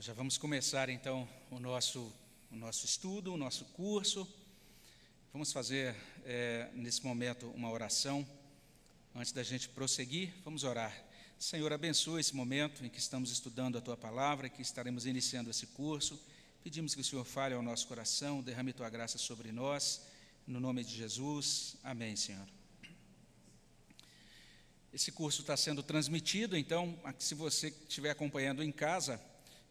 Nós já vamos começar então o nosso, o nosso estudo, o nosso curso. Vamos fazer é, nesse momento uma oração. Antes da gente prosseguir, vamos orar. Senhor, abençoe esse momento em que estamos estudando a tua palavra, que estaremos iniciando esse curso. Pedimos que o Senhor fale ao nosso coração, derrame tua graça sobre nós. No nome de Jesus. Amém, Senhor. Esse curso está sendo transmitido, então, se você estiver acompanhando em casa,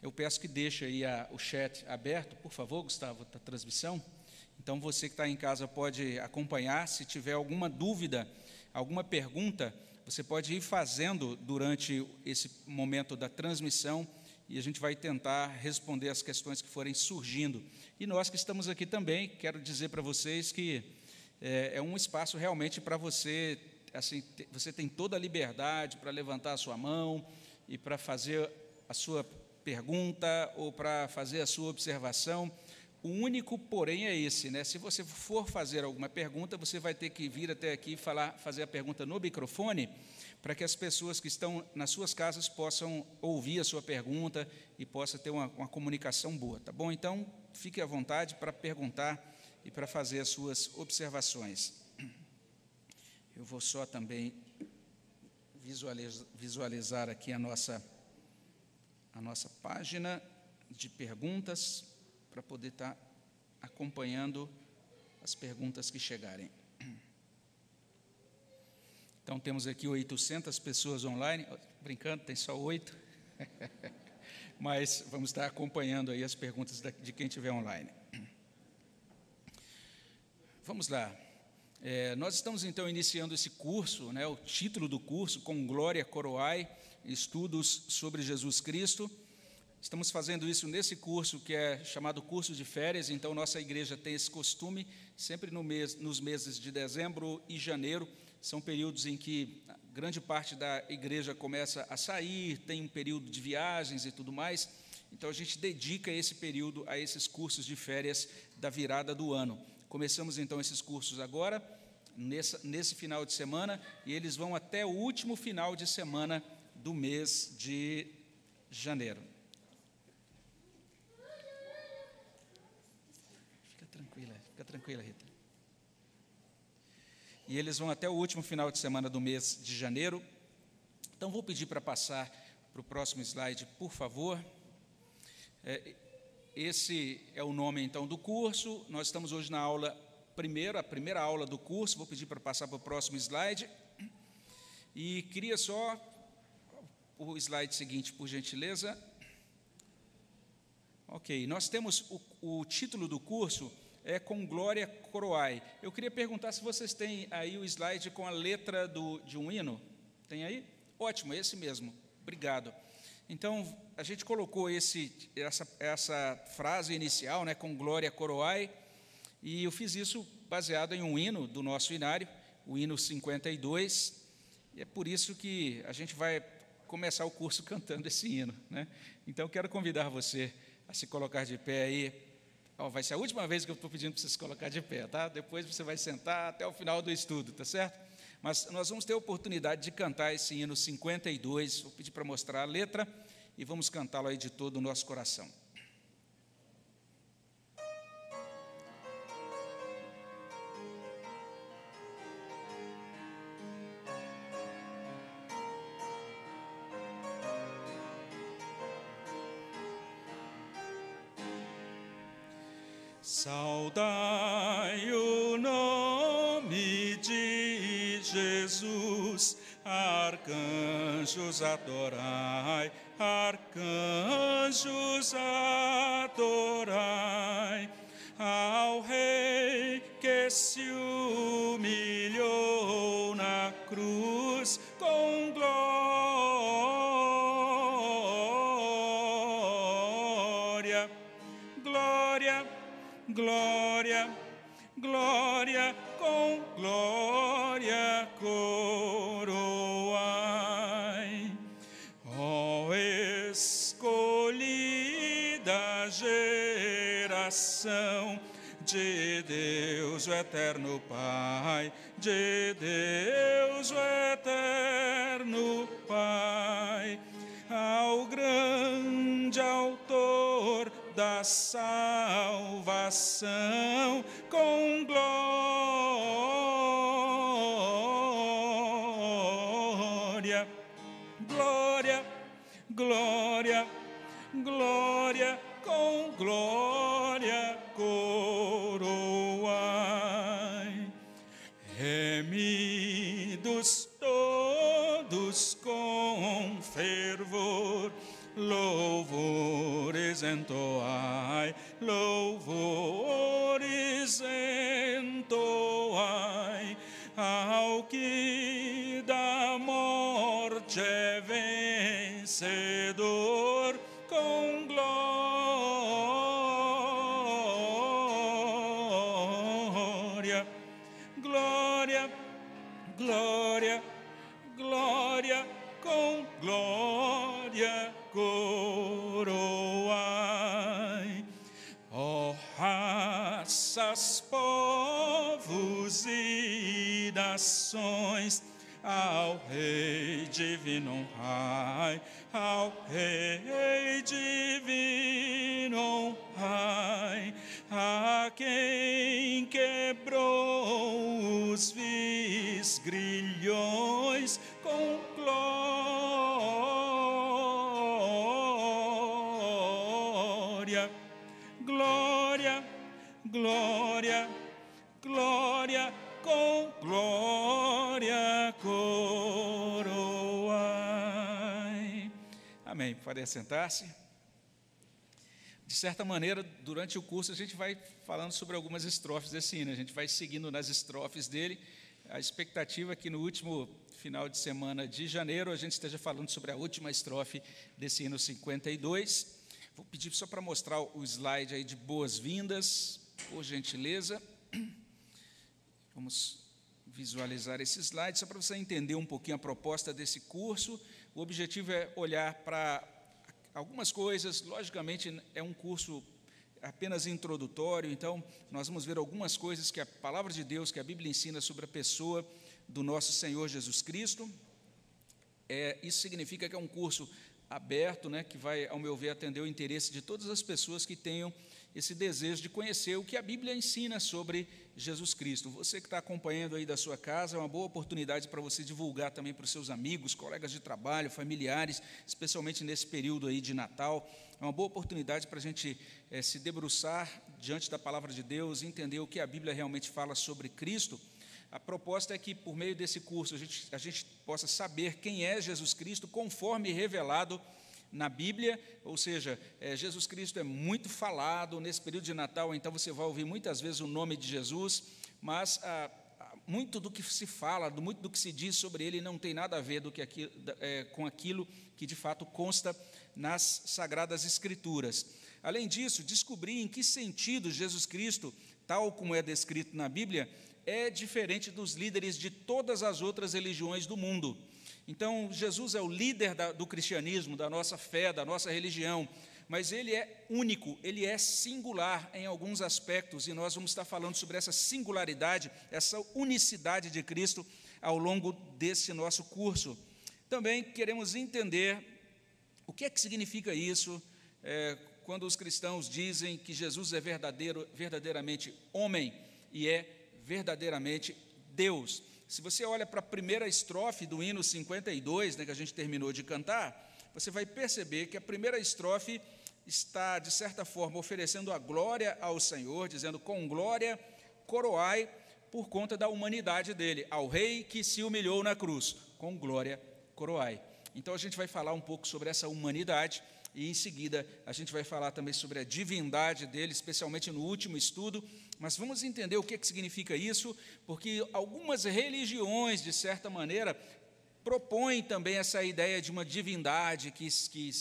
eu peço que deixe aí a, o chat aberto, por favor, Gustavo, da transmissão. Então, você que está em casa pode acompanhar. Se tiver alguma dúvida, alguma pergunta, você pode ir fazendo durante esse momento da transmissão e a gente vai tentar responder as questões que forem surgindo. E nós que estamos aqui também, quero dizer para vocês que é, é um espaço realmente para você, assim, você tem toda a liberdade para levantar a sua mão e para fazer a sua pergunta ou para fazer a sua observação. O único, porém, é esse, né? Se você for fazer alguma pergunta, você vai ter que vir até aqui falar, fazer a pergunta no microfone, para que as pessoas que estão nas suas casas possam ouvir a sua pergunta e possa ter uma, uma comunicação boa, tá bom? Então, fique à vontade para perguntar e para fazer as suas observações. Eu vou só também visualizar aqui a nossa a nossa página de perguntas para poder estar tá acompanhando as perguntas que chegarem. Então, temos aqui 800 pessoas online, brincando, tem só oito, mas vamos estar acompanhando aí as perguntas de quem estiver online. Vamos lá. É, nós estamos então iniciando esse curso, né, o título do curso, com Glória Coroai, estudos sobre Jesus Cristo. Estamos fazendo isso nesse curso que é chamado curso de férias, então nossa igreja tem esse costume, sempre no mês, nos meses de dezembro e janeiro, são períodos em que grande parte da igreja começa a sair, tem um período de viagens e tudo mais, então a gente dedica esse período a esses cursos de férias da virada do ano. Começamos então esses cursos agora, nesse final de semana, e eles vão até o último final de semana do mês de janeiro. Fica tranquila, fica tranquila, Rita. E eles vão até o último final de semana do mês de janeiro. Então, vou pedir para passar para o próximo slide, por favor. É, esse é o nome, então, do curso. Nós estamos hoje na aula primeira, a primeira aula do curso. Vou pedir para passar para o próximo slide. E queria só o slide seguinte, por gentileza. Ok, nós temos o, o título do curso é com Glória Coroai. Eu queria perguntar se vocês têm aí o slide com a letra do, de um hino. Tem aí? Ótimo, esse mesmo. Obrigado. Então, a gente colocou esse, essa, essa frase inicial, né, com Glória Coroai, e eu fiz isso baseado em um hino do nosso inário, o hino 52, e é por isso que a gente vai começar o curso cantando esse hino. Né? Então, quero convidar você a se colocar de pé aí. Oh, vai ser a última vez que eu estou pedindo para você se colocar de pé, tá? Depois você vai sentar até o final do estudo, tá certo? Mas nós vamos ter a oportunidade de cantar esse hino 52. Vou pedir para mostrar a letra e vamos cantá-lo aí de todo o nosso coração. Saudai Jesus, arcanjos adorai, arcanjos adorai Pai, de Deus o eterno Pai, ao grande autor da salvação glória, glória, glória, glória, com glória coroai. Ó raças, povos e nações, ao Rei divino honrai, ao Rei divino honrai, a quem quebrou os vis grilhões com glória, glória, glória, glória, com glória coroai. Amém. Pode sentar-se. De certa maneira, durante o curso, a gente vai falando sobre algumas estrofes desse hino, a gente vai seguindo nas estrofes dele. A expectativa é que no último final de semana de janeiro a gente esteja falando sobre a última estrofe desse hino 52. Vou pedir só para mostrar o slide aí de boas-vindas, por gentileza. Vamos visualizar esse slide, só para você entender um pouquinho a proposta desse curso. O objetivo é olhar para algumas coisas, logicamente é um curso apenas introdutório, então nós vamos ver algumas coisas que a palavra de Deus, que a Bíblia ensina sobre a pessoa do nosso Senhor Jesus Cristo. É, isso significa que é um curso aberto, né, que vai, ao meu ver, atender o interesse de todas as pessoas que tenham esse desejo de conhecer o que a Bíblia ensina sobre Jesus Cristo. Você que está acompanhando aí da sua casa, é uma boa oportunidade para você divulgar também para os seus amigos, colegas de trabalho, familiares, especialmente nesse período aí de Natal. É uma boa oportunidade para a gente é, se debruçar diante da palavra de Deus, entender o que a Bíblia realmente fala sobre Cristo. A proposta é que, por meio desse curso, a gente, a gente possa saber quem é Jesus Cristo, conforme revelado na Bíblia, ou seja, é, Jesus Cristo é muito falado nesse período de Natal, então você vai ouvir muitas vezes o nome de Jesus, mas ah, muito do que se fala, muito do que se diz sobre ele não tem nada a ver do que é, com aquilo que de fato consta nas Sagradas Escrituras. Além disso, descobrir em que sentido Jesus Cristo, tal como é descrito na Bíblia, é diferente dos líderes de todas as outras religiões do mundo. Então, Jesus é o líder da, do cristianismo, da nossa fé, da nossa religião, mas ele é único, ele é singular em alguns aspectos, e nós vamos estar falando sobre essa singularidade, essa unicidade de Cristo ao longo desse nosso curso. Também queremos entender o que é que significa isso é, quando os cristãos dizem que Jesus é verdadeiro, verdadeiramente homem e é verdadeiramente Deus. Se você olha para a primeira estrofe do hino 52, né, que a gente terminou de cantar, você vai perceber que a primeira estrofe está, de certa forma, oferecendo a glória ao Senhor, dizendo: Com glória coroai por conta da humanidade dele, ao rei que se humilhou na cruz, com glória coroai. Então a gente vai falar um pouco sobre essa humanidade e em seguida a gente vai falar também sobre a divindade dele, especialmente no último estudo, mas vamos entender o que, que significa isso, porque algumas religiões, de certa maneira, propõem também essa ideia de uma divindade que, que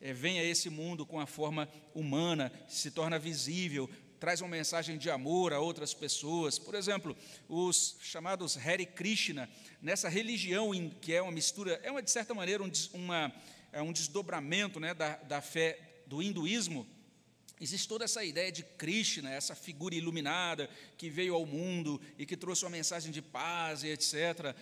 é, vem a esse mundo com a forma humana, se torna visível, traz uma mensagem de amor a outras pessoas. Por exemplo, os chamados Hare Krishna, nessa religião que é uma mistura, é uma, de certa maneira um, uma, é um desdobramento né, da, da fé do hinduísmo, Existe toda essa ideia de Krishna, essa figura iluminada que veio ao mundo e que trouxe uma mensagem de paz e etc.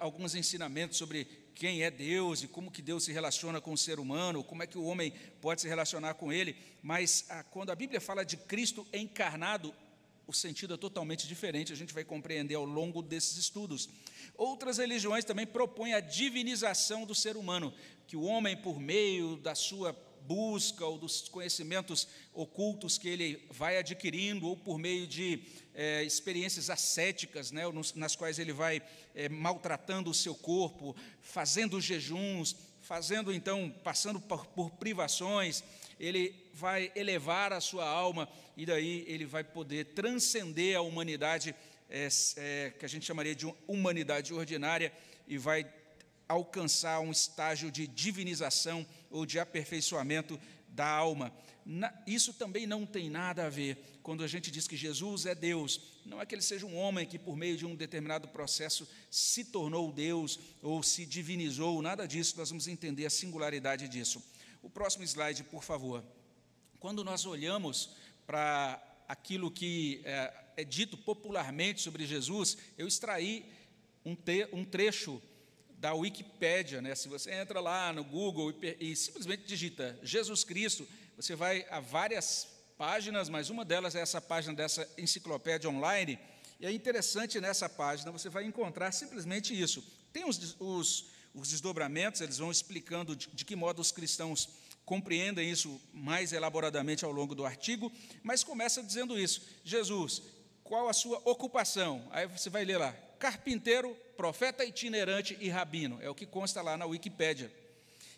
Alguns ensinamentos sobre quem é Deus e como que Deus se relaciona com o ser humano, como é que o homem pode se relacionar com ele, mas a, quando a Bíblia fala de Cristo encarnado, o sentido é totalmente diferente, a gente vai compreender ao longo desses estudos. Outras religiões também propõem a divinização do ser humano, que o homem, por meio da sua busca ou dos conhecimentos ocultos que ele vai adquirindo, ou por meio de é, experiências ascéticas, né, nas quais ele vai é, maltratando o seu corpo, fazendo jejuns, fazendo então, passando por, por privações, ele vai elevar a sua alma e daí ele vai poder transcender a humanidade, é, é, que a gente chamaria de humanidade ordinária, e vai alcançar um estágio de divinização ou de aperfeiçoamento da alma. Isso também não tem nada a ver quando a gente diz que Jesus é Deus. Não é que ele seja um homem que, por meio de um determinado processo, se tornou Deus ou se divinizou, nada disso, nós vamos entender a singularidade disso. O próximo slide, por favor. Quando nós olhamos para aquilo que é, é, dito popularmente sobre Jesus, eu extraí um, te, um trecho da Wikipédia, né? Se você entra lá no Google e, e, simplesmente digita Jesus Cristo, você vai a várias páginas, mas uma delas é essa página dessa enciclopédia online. E é interessante nessa página você vai encontrar simplesmente isso. Tem os, os, os desdobramentos, eles vão explicando de, de que modo os cristãos compreendem isso mais elaboradamente ao longo do artigo, mas começa dizendo isso: Jesus, qual a sua ocupação? Aí você vai ler lá: carpinteiro, profeta itinerante e rabino. É o que consta lá na Wikipédia.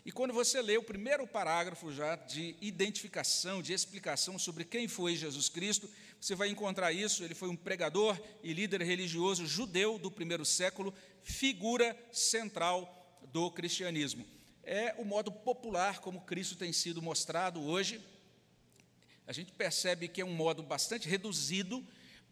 E quando você lê o primeiro parágrafo já de identificação, de explicação sobre quem foi Jesus Cristo, você vai encontrar isso. Ele foi um pregador e líder religioso judeu do primeiro século, figura central do cristianismo. É o modo popular como Cristo tem sido mostrado hoje. A gente percebe que é um modo bastante reduzido,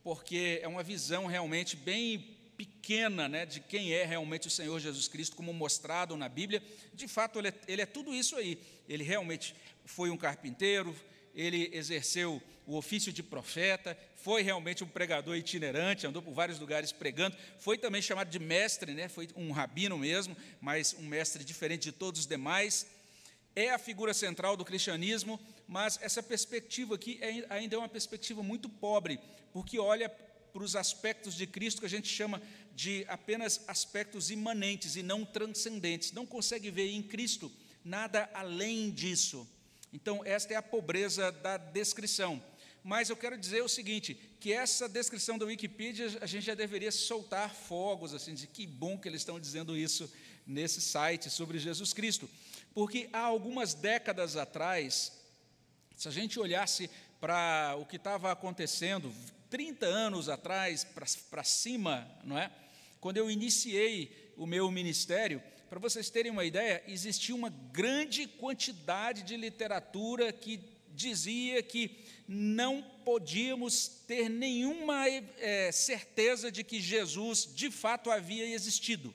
porque é uma visão realmente bem pequena né, de quem é realmente o Senhor Jesus Cristo, como mostrado na Bíblia. De fato, ele é, ele é tudo isso aí. Ele realmente foi um carpinteiro, ele exerceu o ofício de profeta, foi realmente um pregador itinerante, andou por vários lugares pregando, foi também chamado de mestre, né? foi um rabino mesmo, mas um mestre diferente de todos os demais. É a figura central do cristianismo, mas essa perspectiva aqui é, ainda é uma perspectiva muito pobre, porque olha para os aspectos de Cristo que a gente chama de apenas aspectos imanentes e não transcendentes. Não consegue ver em Cristo nada além disso. Então, esta é a pobreza da descrição. Mas eu quero dizer o seguinte, que essa descrição da Wikipedia, a gente já deveria soltar fogos, assim, de que bom que eles estão dizendo isso nesse site sobre Jesus Cristo. Porque há algumas décadas atrás, se a gente olhasse para o que estava acontecendo, 30 anos atrás para cima, não é? Quando eu iniciei o meu ministério, para vocês terem uma ideia, existia uma grande quantidade de literatura que dizia que não podíamos ter nenhuma é, certeza de que Jesus de fato havia existido.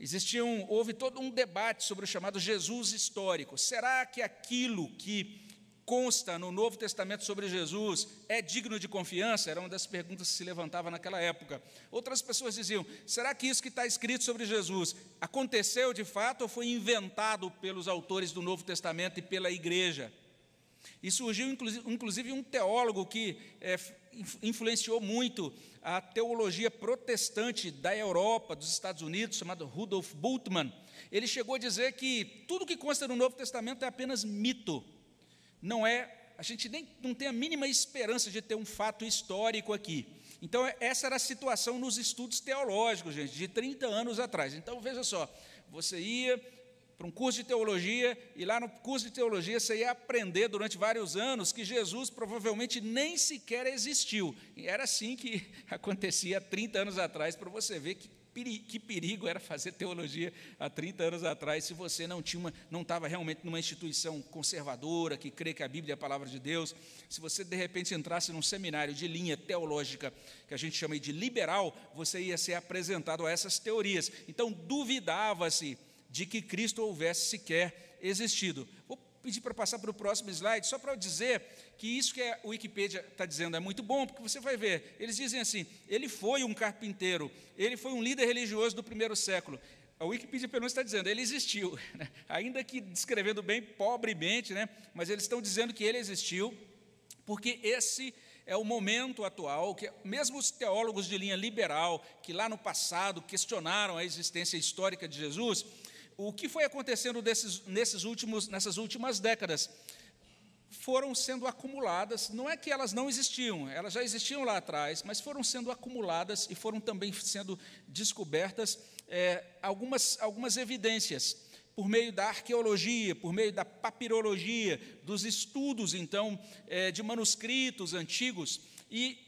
Existiam, houve todo um debate sobre o chamado Jesus histórico. Será que aquilo que consta no Novo Testamento sobre Jesus é digno de confiança? Era uma das perguntas que se levantava naquela época. Outras pessoas diziam: será que isso que está escrito sobre Jesus aconteceu de fato ou foi inventado pelos autores do Novo Testamento e pela igreja? E surgiu inclusive um teólogo que é, influenciou muito a teologia protestante da Europa, dos Estados Unidos, chamado Rudolf Bultmann. Ele chegou a dizer que tudo que consta no Novo Testamento é apenas mito não é, a gente nem não tem a mínima esperança de ter um fato histórico aqui. Então, essa era a situação nos estudos teológicos, gente, de 30 anos atrás. Então, veja só, você ia para um curso de teologia, e lá no curso de teologia você ia aprender durante vários anos que Jesus provavelmente nem sequer existiu. E era assim que acontecia há 30 anos atrás, para você ver que que perigo era fazer teologia há 30 anos atrás, se você não tinha uma, não estava realmente numa instituição conservadora que crê que a Bíblia é a palavra de Deus, se você de repente entrasse num seminário de linha teológica que a gente chama de liberal, você ia ser apresentado a essas teorias. Então duvidava-se de que Cristo houvesse sequer existido. Vou pedir para passar para o próximo slide, só para dizer que isso que a Wikipedia está dizendo é muito bom, porque você vai ver, eles dizem assim: ele foi um carpinteiro, ele foi um líder religioso do primeiro século. A Wikipedia, pelo menos, está dizendo, ele existiu, né? ainda que descrevendo bem pobremente, né? mas eles estão dizendo que ele existiu, porque esse é o momento atual, que mesmo os teólogos de linha liberal, que lá no passado questionaram a existência histórica de Jesus, o que foi acontecendo desses, nesses últimos, nessas últimas décadas? Foram sendo acumuladas, não é que elas não existiam, elas já existiam lá atrás, mas foram sendo acumuladas e foram também sendo descobertas é, algumas, algumas evidências por meio da arqueologia, por meio da papirologia, dos estudos, então, é, de manuscritos antigos, e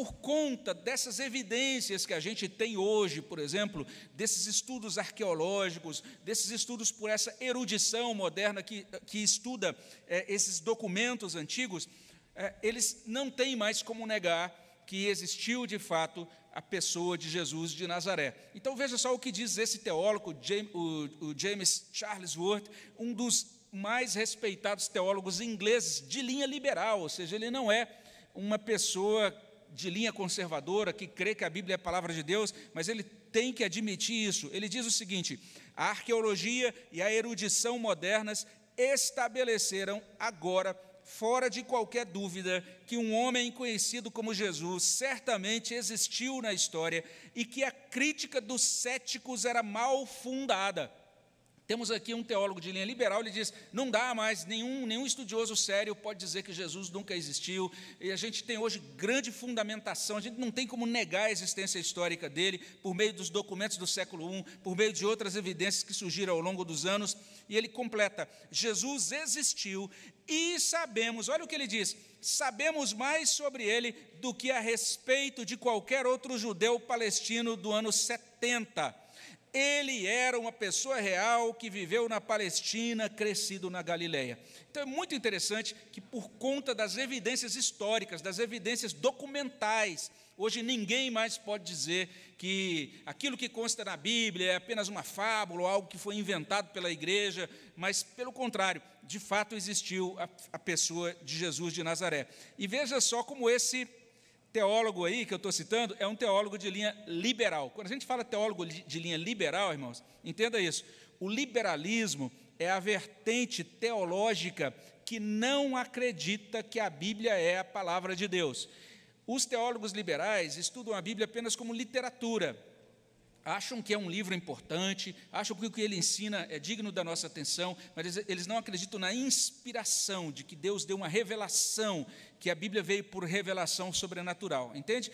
por conta dessas evidências que a gente tem hoje, por exemplo, desses estudos arqueológicos, desses estudos por essa erudição moderna que, que estuda é, esses documentos antigos, é, eles não têm mais como negar que existiu de fato a pessoa de Jesus de Nazaré. Então veja só o que diz esse teólogo, o James Charles Worth, um dos mais respeitados teólogos ingleses de linha liberal, ou seja, ele não é uma pessoa de linha conservadora que crê que a Bíblia é a palavra de Deus, mas ele tem que admitir isso. Ele diz o seguinte: a arqueologia e a erudição modernas estabeleceram agora fora de qualquer dúvida que um homem conhecido como Jesus certamente existiu na história e que a crítica dos céticos era mal fundada. Temos aqui um teólogo de linha liberal, ele diz: não dá mais, nenhum, nenhum estudioso sério pode dizer que Jesus nunca existiu, e a gente tem hoje grande fundamentação, a gente não tem como negar a existência histórica dele, por meio dos documentos do século I, por meio de outras evidências que surgiram ao longo dos anos, e ele completa: Jesus existiu e sabemos, olha o que ele diz: sabemos mais sobre ele do que a respeito de qualquer outro judeu palestino do ano 70 ele era uma pessoa real que viveu na Palestina, crescido na Galileia. Então é muito interessante que, por conta das evidências históricas, das evidências documentais, hoje ninguém mais pode dizer que aquilo que consta na Bíblia é apenas uma fábula ou algo que foi inventado pela igreja, mas, pelo contrário, de fato existiu a, a pessoa de Jesus de Nazaré. E veja só como esse teólogo aí que eu estou citando é um teólogo de linha liberal. Quando a gente fala teólogo de linha liberal, irmãos, entenda isso. O liberalismo é a vertente teológica que não acredita que a Bíblia é a palavra de Deus. Os teólogos liberais estudam a Bíblia apenas como literatura, acham que é um livro importante, acham que o que ele ensina é digno da nossa atenção, mas eles não acreditam na inspiração de que Deus deu uma revelação, que a Bíblia veio por revelação sobrenatural, entende?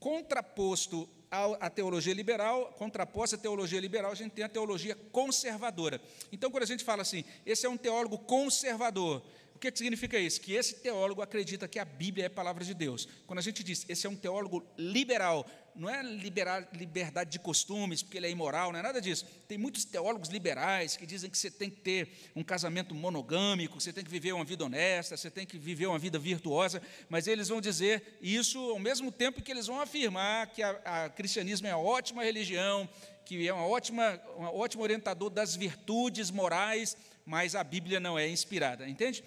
Contraposto à teologia liberal, contraposta à teologia liberal, a gente tem a teologia conservadora. Então, quando a gente fala assim, esse é um teólogo conservador, que, que significa isso? Que esse teólogo acredita que a Bíblia é a palavra de Deus. Quando a gente diz, esse é um teólogo liberal, não é liberar, liberdade de costumes, porque ele é imoral, não é nada disso. Tem muitos teólogos liberais que dizem que você tem que ter um casamento monogâmico, você tem que viver uma vida honesta, você tem que viver uma vida virtuosa, mas eles vão dizer isso ao mesmo tempo que eles vão afirmar que o cristianismo é uma ótima religião, que é uma ótima, um ótimo orientador das virtudes morais, mas a Bíblia não é inspirada, entende?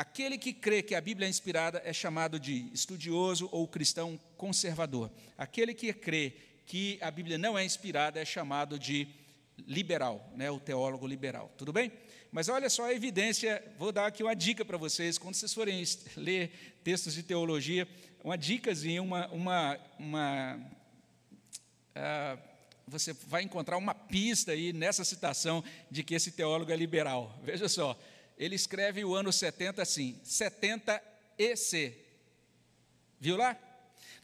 Aquele que crê que a Bíblia é inspirada é chamado de estudioso ou cristão conservador. Aquele que crê que a Bíblia não é inspirada é chamado de liberal, né, o teólogo liberal. Tudo bem? Mas olha só a evidência, vou dar aqui uma dica para vocês, quando vocês forem ler textos de teologia, uma dicasinha, uma. uma, uma uh, você vai encontrar uma pista aí nessa citação de que esse teólogo é liberal. Veja só, ele escreve o ano 70 assim, 70 EC. Viu lá?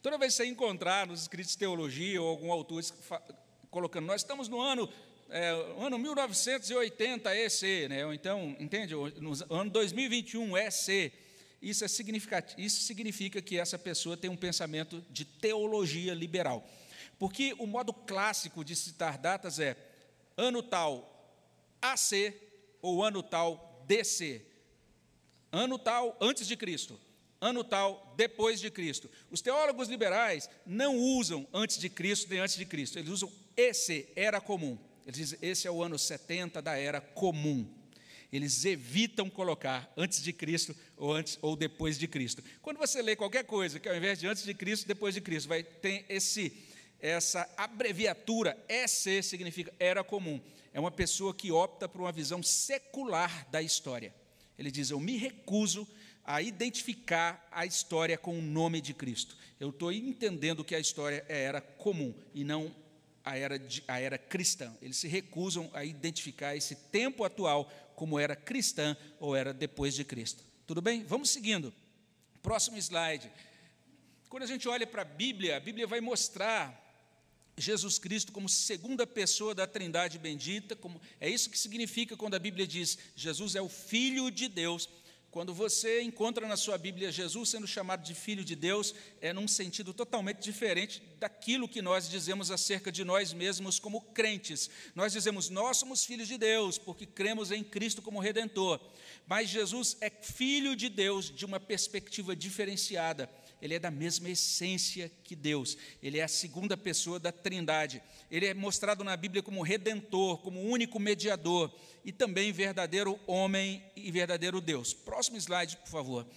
Toda vez que você encontrar nos escritos de teologia ou algum autor colocando, nós estamos no ano, é, ano 1980 EC, né? ou então, entende? No ano 2021 EC. Isso, é significativo, isso significa que essa pessoa tem um pensamento de teologia liberal. Porque o modo clássico de citar datas é ano tal AC ou ano tal DC. Ano tal antes de Cristo, ano tal depois de Cristo. Os teólogos liberais não usam antes de Cristo nem antes de Cristo, eles usam esse, era comum. Eles dizem, esse é o ano 70 da era comum. Eles evitam colocar antes de Cristo ou antes ou depois de Cristo. Quando você lê qualquer coisa que ao invés de antes de Cristo, depois de Cristo, vai ter esse essa abreviatura EC significa era comum. É uma pessoa que opta por uma visão secular da história. Ele diz: Eu me recuso a identificar a história com o nome de Cristo. Eu estou entendendo que a história é era comum e não a era, de, a era cristã. Eles se recusam a identificar esse tempo atual como era cristã ou era depois de Cristo. Tudo bem? Vamos seguindo. Próximo slide. Quando a gente olha para a Bíblia, a Bíblia vai mostrar Jesus Cristo como segunda pessoa da Trindade bendita, como é isso que significa quando a Bíblia diz Jesus é o filho de Deus. Quando você encontra na sua Bíblia Jesus sendo chamado de filho de Deus, é num sentido totalmente diferente daquilo que nós dizemos acerca de nós mesmos como crentes. Nós dizemos, nós somos filhos de Deus, porque cremos em Cristo como redentor. Mas Jesus é filho de Deus de uma perspectiva diferenciada ele é da mesma essência que Deus, ele é a segunda pessoa da Trindade. Ele é mostrado na Bíblia como redentor, como único mediador e também verdadeiro homem e verdadeiro Deus. Próximo slide, por favor.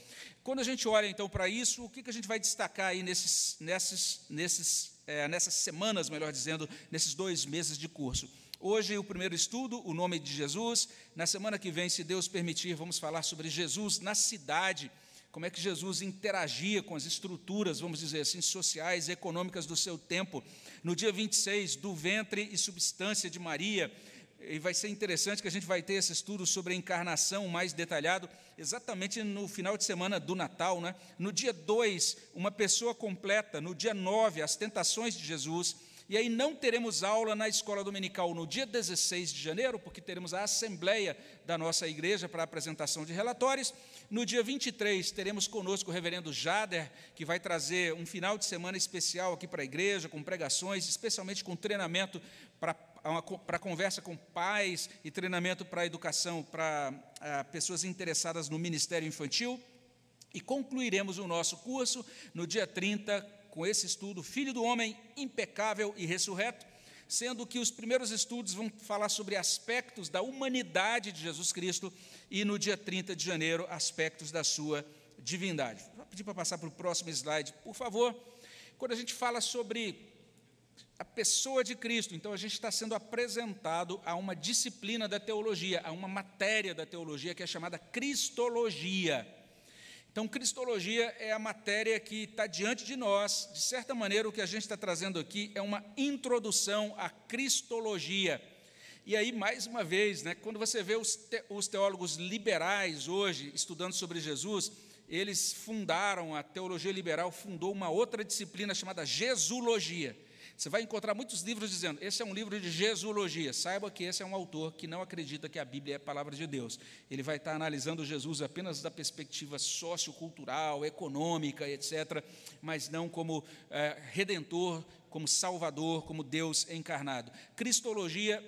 Quando a gente olha então para isso, o que, que a gente vai destacar aí nesses, nesses, nesses, é, nessas semanas, melhor dizendo, nesses dois meses de curso? Hoje, o primeiro estudo, o nome de Jesus. Na semana que vem, se Deus permitir, vamos falar sobre Jesus na cidade como é que Jesus interagia com as estruturas, vamos dizer assim, sociais e econômicas do seu tempo. No dia 26, do ventre e substância de Maria, e vai ser interessante que a gente vai ter esse estudo sobre a encarnação mais detalhado, exatamente no final de semana do Natal. Né? No dia 2, uma pessoa completa. No dia 9, as tentações de Jesus. E aí não teremos aula na escola dominical no dia 16 de janeiro, porque teremos a assembleia da nossa igreja para a apresentação de relatórios. No dia 23 teremos conosco o reverendo Jader, que vai trazer um final de semana especial aqui para a igreja, com pregações, especialmente com treinamento para para conversa com pais e treinamento para educação para ah, pessoas interessadas no ministério infantil. E concluiremos o nosso curso no dia 30 com esse estudo, Filho do Homem impecável e ressurreto, sendo que os primeiros estudos vão falar sobre aspectos da humanidade de Jesus Cristo e no dia 30 de janeiro, aspectos da sua divindade. Vou pedir para passar para o próximo slide, por favor. Quando a gente fala sobre a pessoa de Cristo, então a gente está sendo apresentado a uma disciplina da teologia, a uma matéria da teologia que é chamada Cristologia. Então, Cristologia é a matéria que está diante de nós. De certa maneira, o que a gente está trazendo aqui é uma introdução à Cristologia. E aí, mais uma vez, né, quando você vê os, te, os teólogos liberais hoje estudando sobre Jesus, eles fundaram, a teologia liberal fundou uma outra disciplina chamada Jesulogia você vai encontrar muitos livros dizendo: esse é um livro de Jesulogia. Saiba que esse é um autor que não acredita que a Bíblia é a palavra de Deus. Ele vai estar analisando Jesus apenas da perspectiva sociocultural, econômica, etc., mas não como é, redentor, como salvador, como Deus encarnado. Cristologia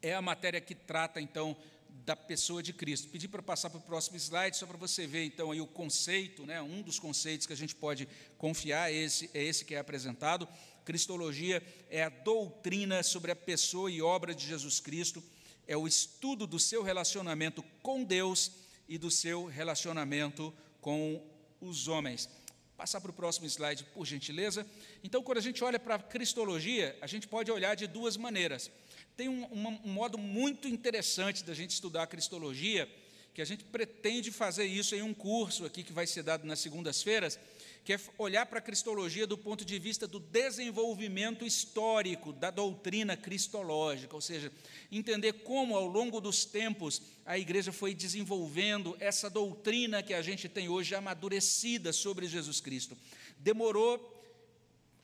é a matéria que trata, então, da pessoa de Cristo. Pedi para passar para o próximo slide, só para você ver então aí o conceito, né, um dos conceitos que a gente pode confiar, esse, é esse que é apresentado. Cristologia é a doutrina sobre a pessoa e obra de Jesus Cristo, é o estudo do seu relacionamento com Deus e do seu relacionamento com os homens. Passar para o próximo slide, por gentileza. Então, quando a gente olha para a Cristologia, a gente pode olhar de duas maneiras. Tem um, um modo muito interessante da gente estudar a Cristologia, que a gente pretende fazer isso em um curso aqui que vai ser dado nas segundas-feiras, que é olhar para a cristologia do ponto de vista do desenvolvimento histórico da doutrina cristológica, ou seja, entender como ao longo dos tempos a igreja foi desenvolvendo essa doutrina que a gente tem hoje amadurecida sobre Jesus Cristo. Demorou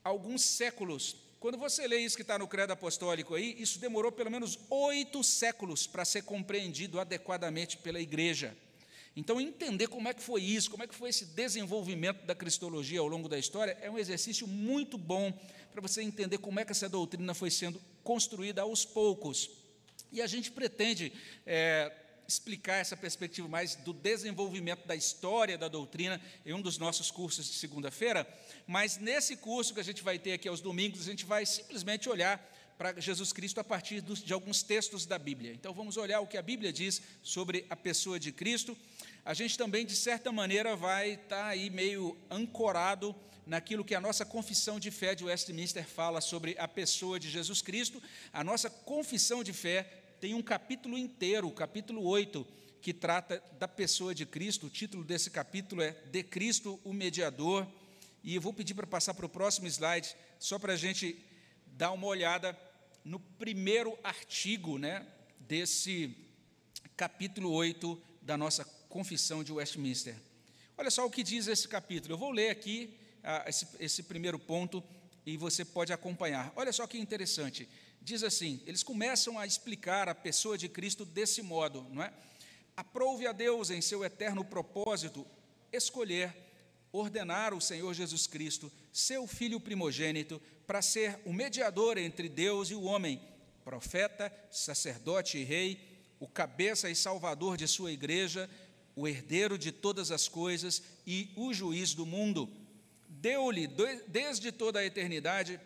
alguns séculos. Quando você lê isso que está no credo apostólico aí, isso demorou pelo menos oito séculos para ser compreendido adequadamente pela igreja. Então, entender como é que foi isso, como é que foi esse desenvolvimento da cristologia ao longo da história, é um exercício muito bom para você entender como é que essa doutrina foi sendo construída aos poucos. E a gente pretende é, explicar essa perspectiva mais do desenvolvimento da história da doutrina em um dos nossos cursos de segunda-feira, mas nesse curso que a gente vai ter aqui aos domingos, a gente vai simplesmente olhar para Jesus Cristo a partir de alguns textos da Bíblia. Então vamos olhar o que a Bíblia diz sobre a pessoa de Cristo. A gente também, de certa maneira, vai estar tá aí meio ancorado naquilo que a nossa confissão de fé de Westminster fala sobre a pessoa de Jesus Cristo. A nossa confissão de fé tem um capítulo inteiro, o capítulo 8, que trata da pessoa de Cristo. O título desse capítulo é De Cristo, o Mediador. E eu vou pedir para passar para o próximo slide, só para a gente dar uma olhada no primeiro artigo né, desse capítulo 8 da nossa confissão de Westminster. Olha só o que diz esse capítulo. Eu vou ler aqui ah, esse, esse primeiro ponto e você pode acompanhar. Olha só que interessante. Diz assim: eles começam a explicar a pessoa de Cristo desse modo, não é? Aprove a Deus em seu eterno propósito escolher, ordenar o Senhor Jesus Cristo, seu filho primogênito, para ser o mediador entre Deus e o homem, profeta, sacerdote e rei, o cabeça e salvador de sua igreja, o herdeiro de todas as coisas e o juiz do mundo. Deu-lhe, desde toda a eternidade,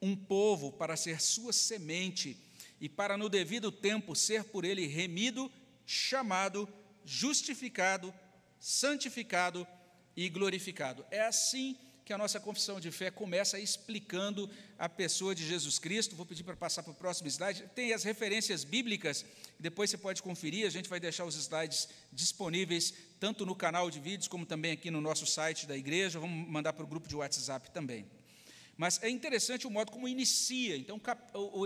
um povo para ser sua semente e para no devido tempo ser por ele remido, chamado, justificado, santificado e glorificado. É assim que a nossa confissão de fé começa explicando a pessoa de Jesus Cristo. Vou pedir para passar para o próximo slide. Tem as referências bíblicas, depois você pode conferir. A gente vai deixar os slides disponíveis tanto no canal de vídeos como também aqui no nosso site da igreja. Vamos mandar para o grupo de WhatsApp também. Mas é interessante o modo como inicia. Então,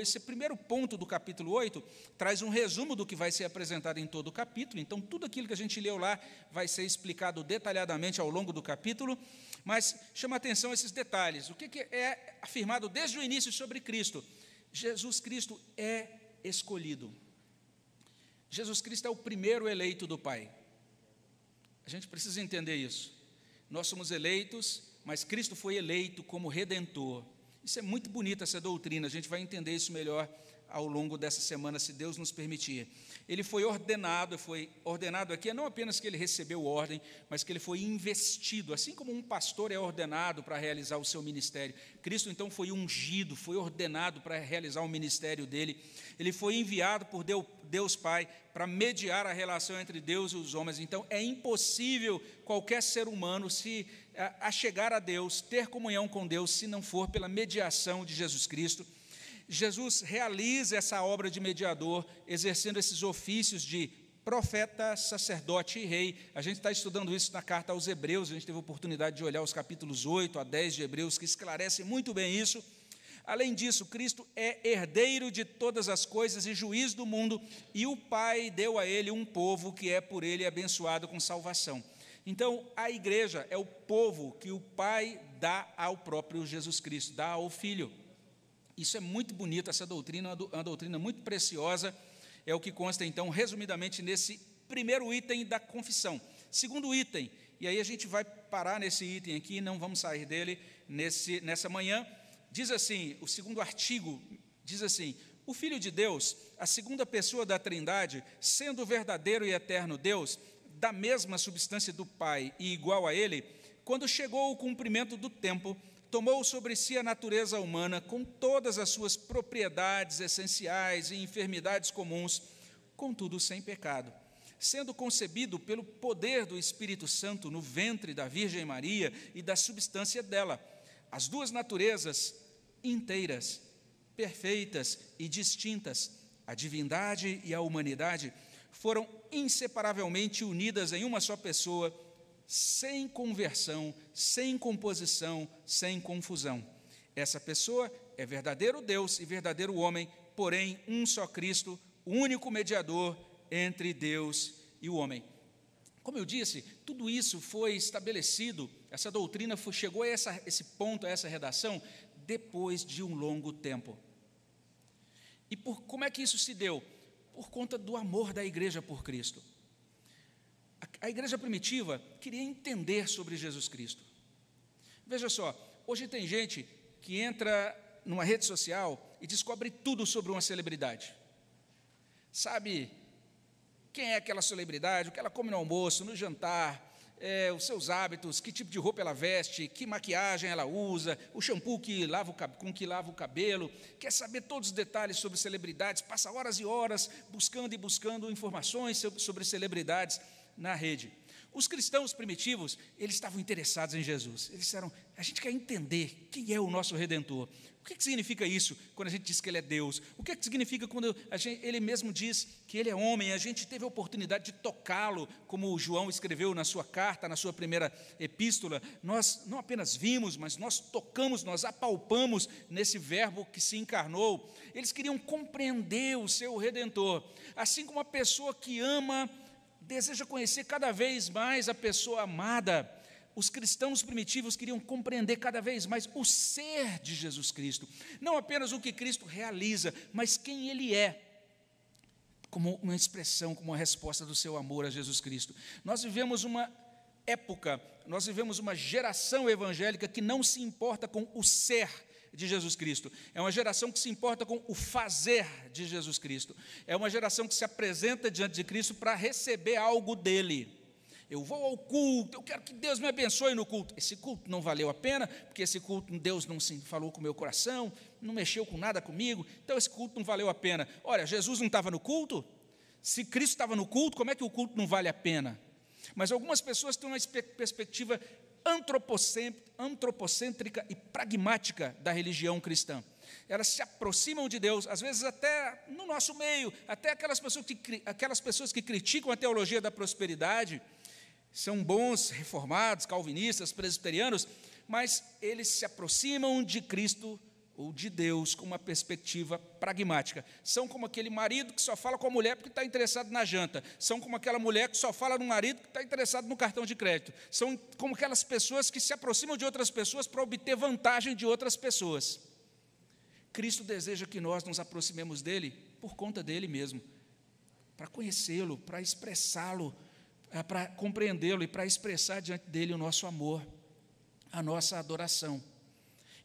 esse primeiro ponto do capítulo 8 traz um resumo do que vai ser apresentado em todo o capítulo. Então, tudo aquilo que a gente leu lá vai ser explicado detalhadamente ao longo do capítulo. Mas chama atenção esses detalhes. O que é afirmado desde o início sobre Cristo? Jesus Cristo é escolhido. Jesus Cristo é o primeiro eleito do Pai. A gente precisa entender isso. Nós somos eleitos mas Cristo foi eleito como redentor. Isso é muito bonito, essa doutrina, a gente vai entender isso melhor ao longo dessa semana, se Deus nos permitir. Ele foi ordenado, foi ordenado aqui, não apenas que ele recebeu ordem, mas que ele foi investido, assim como um pastor é ordenado para realizar o seu ministério. Cristo então foi ungido, foi ordenado para realizar o ministério dele. Ele foi enviado por Deus Pai para mediar a relação entre Deus e os homens. Então é impossível qualquer ser humano se a chegar a Deus, ter comunhão com Deus, se não for pela mediação de Jesus Cristo. Jesus realiza essa obra de mediador, exercendo esses ofícios de profeta, sacerdote e rei. A gente está estudando isso na carta aos Hebreus, a gente teve a oportunidade de olhar os capítulos 8 a 10 de Hebreus, que esclarecem muito bem isso. Além disso, Cristo é herdeiro de todas as coisas e juiz do mundo, e o Pai deu a ele um povo que é por ele abençoado com salvação. Então, a igreja é o povo que o Pai dá ao próprio Jesus Cristo, dá ao Filho. Isso é muito bonito, essa doutrina é uma doutrina muito preciosa, é o que consta, então, resumidamente, nesse primeiro item da confissão. Segundo item, e aí a gente vai parar nesse item aqui, não vamos sair dele nesse, nessa manhã, diz assim: o segundo artigo diz assim: o Filho de Deus, a segunda pessoa da Trindade, sendo verdadeiro e eterno Deus, da mesma substância do Pai e igual a Ele, quando chegou o cumprimento do tempo, tomou sobre si a natureza humana com todas as suas propriedades essenciais e enfermidades comuns, contudo sem pecado. Sendo concebido pelo poder do Espírito Santo no ventre da Virgem Maria e da substância dela, as duas naturezas inteiras, perfeitas e distintas, a divindade e a humanidade, foram inseparavelmente unidas em uma só pessoa sem conversão, sem composição, sem confusão. Essa pessoa é verdadeiro Deus e verdadeiro homem, porém um só Cristo, único mediador entre Deus e o homem. Como eu disse, tudo isso foi estabelecido, essa doutrina foi, chegou a essa, esse ponto, a essa redação, depois de um longo tempo. E por como é que isso se deu? Por conta do amor da igreja por Cristo. A igreja primitiva queria entender sobre Jesus Cristo. Veja só, hoje tem gente que entra numa rede social e descobre tudo sobre uma celebridade. Sabe quem é aquela celebridade, o que ela come no almoço, no jantar, é, os seus hábitos, que tipo de roupa ela veste, que maquiagem ela usa, o shampoo que lava o, com que lava o cabelo, quer saber todos os detalhes sobre celebridades, passa horas e horas buscando e buscando informações sobre celebridades na rede. Os cristãos primitivos, eles estavam interessados em Jesus. Eles disseram: a gente quer entender quem é o nosso redentor. O que, que significa isso quando a gente diz que ele é Deus? O que, que significa quando gente, ele mesmo diz que ele é homem? A gente teve a oportunidade de tocá-lo, como João escreveu na sua carta, na sua primeira epístola. Nós não apenas vimos, mas nós tocamos, nós apalpamos nesse verbo que se encarnou. Eles queriam compreender o seu redentor, assim como a pessoa que ama deseja conhecer cada vez mais a pessoa amada. Os cristãos primitivos queriam compreender cada vez mais o ser de Jesus Cristo, não apenas o que Cristo realiza, mas quem Ele é, como uma expressão, como uma resposta do seu amor a Jesus Cristo. Nós vivemos uma época, nós vivemos uma geração evangélica que não se importa com o ser de Jesus Cristo. É uma geração que se importa com o fazer de Jesus Cristo. É uma geração que se apresenta diante de Cristo para receber algo dele. Eu vou ao culto, eu quero que Deus me abençoe no culto. Esse culto não valeu a pena, porque esse culto Deus não falou com o meu coração, não mexeu com nada comigo, então esse culto não valeu a pena. Olha, Jesus não estava no culto? Se Cristo estava no culto, como é que o culto não vale a pena? Mas algumas pessoas têm uma perspectiva antropocêntrica e pragmática da religião cristã. Elas se aproximam de Deus, às vezes até no nosso meio, até aquelas pessoas que, aquelas pessoas que criticam a teologia da prosperidade, são bons reformados, calvinistas, presbiterianos, mas eles se aproximam de Cristo ou de Deus com uma perspectiva pragmática. São como aquele marido que só fala com a mulher porque está interessado na janta. São como aquela mulher que só fala no marido que está interessado no cartão de crédito. São como aquelas pessoas que se aproximam de outras pessoas para obter vantagem de outras pessoas. Cristo deseja que nós nos aproximemos dele por conta dele mesmo, para conhecê-lo, para expressá-lo, para compreendê-lo e para expressar diante dele o nosso amor, a nossa adoração.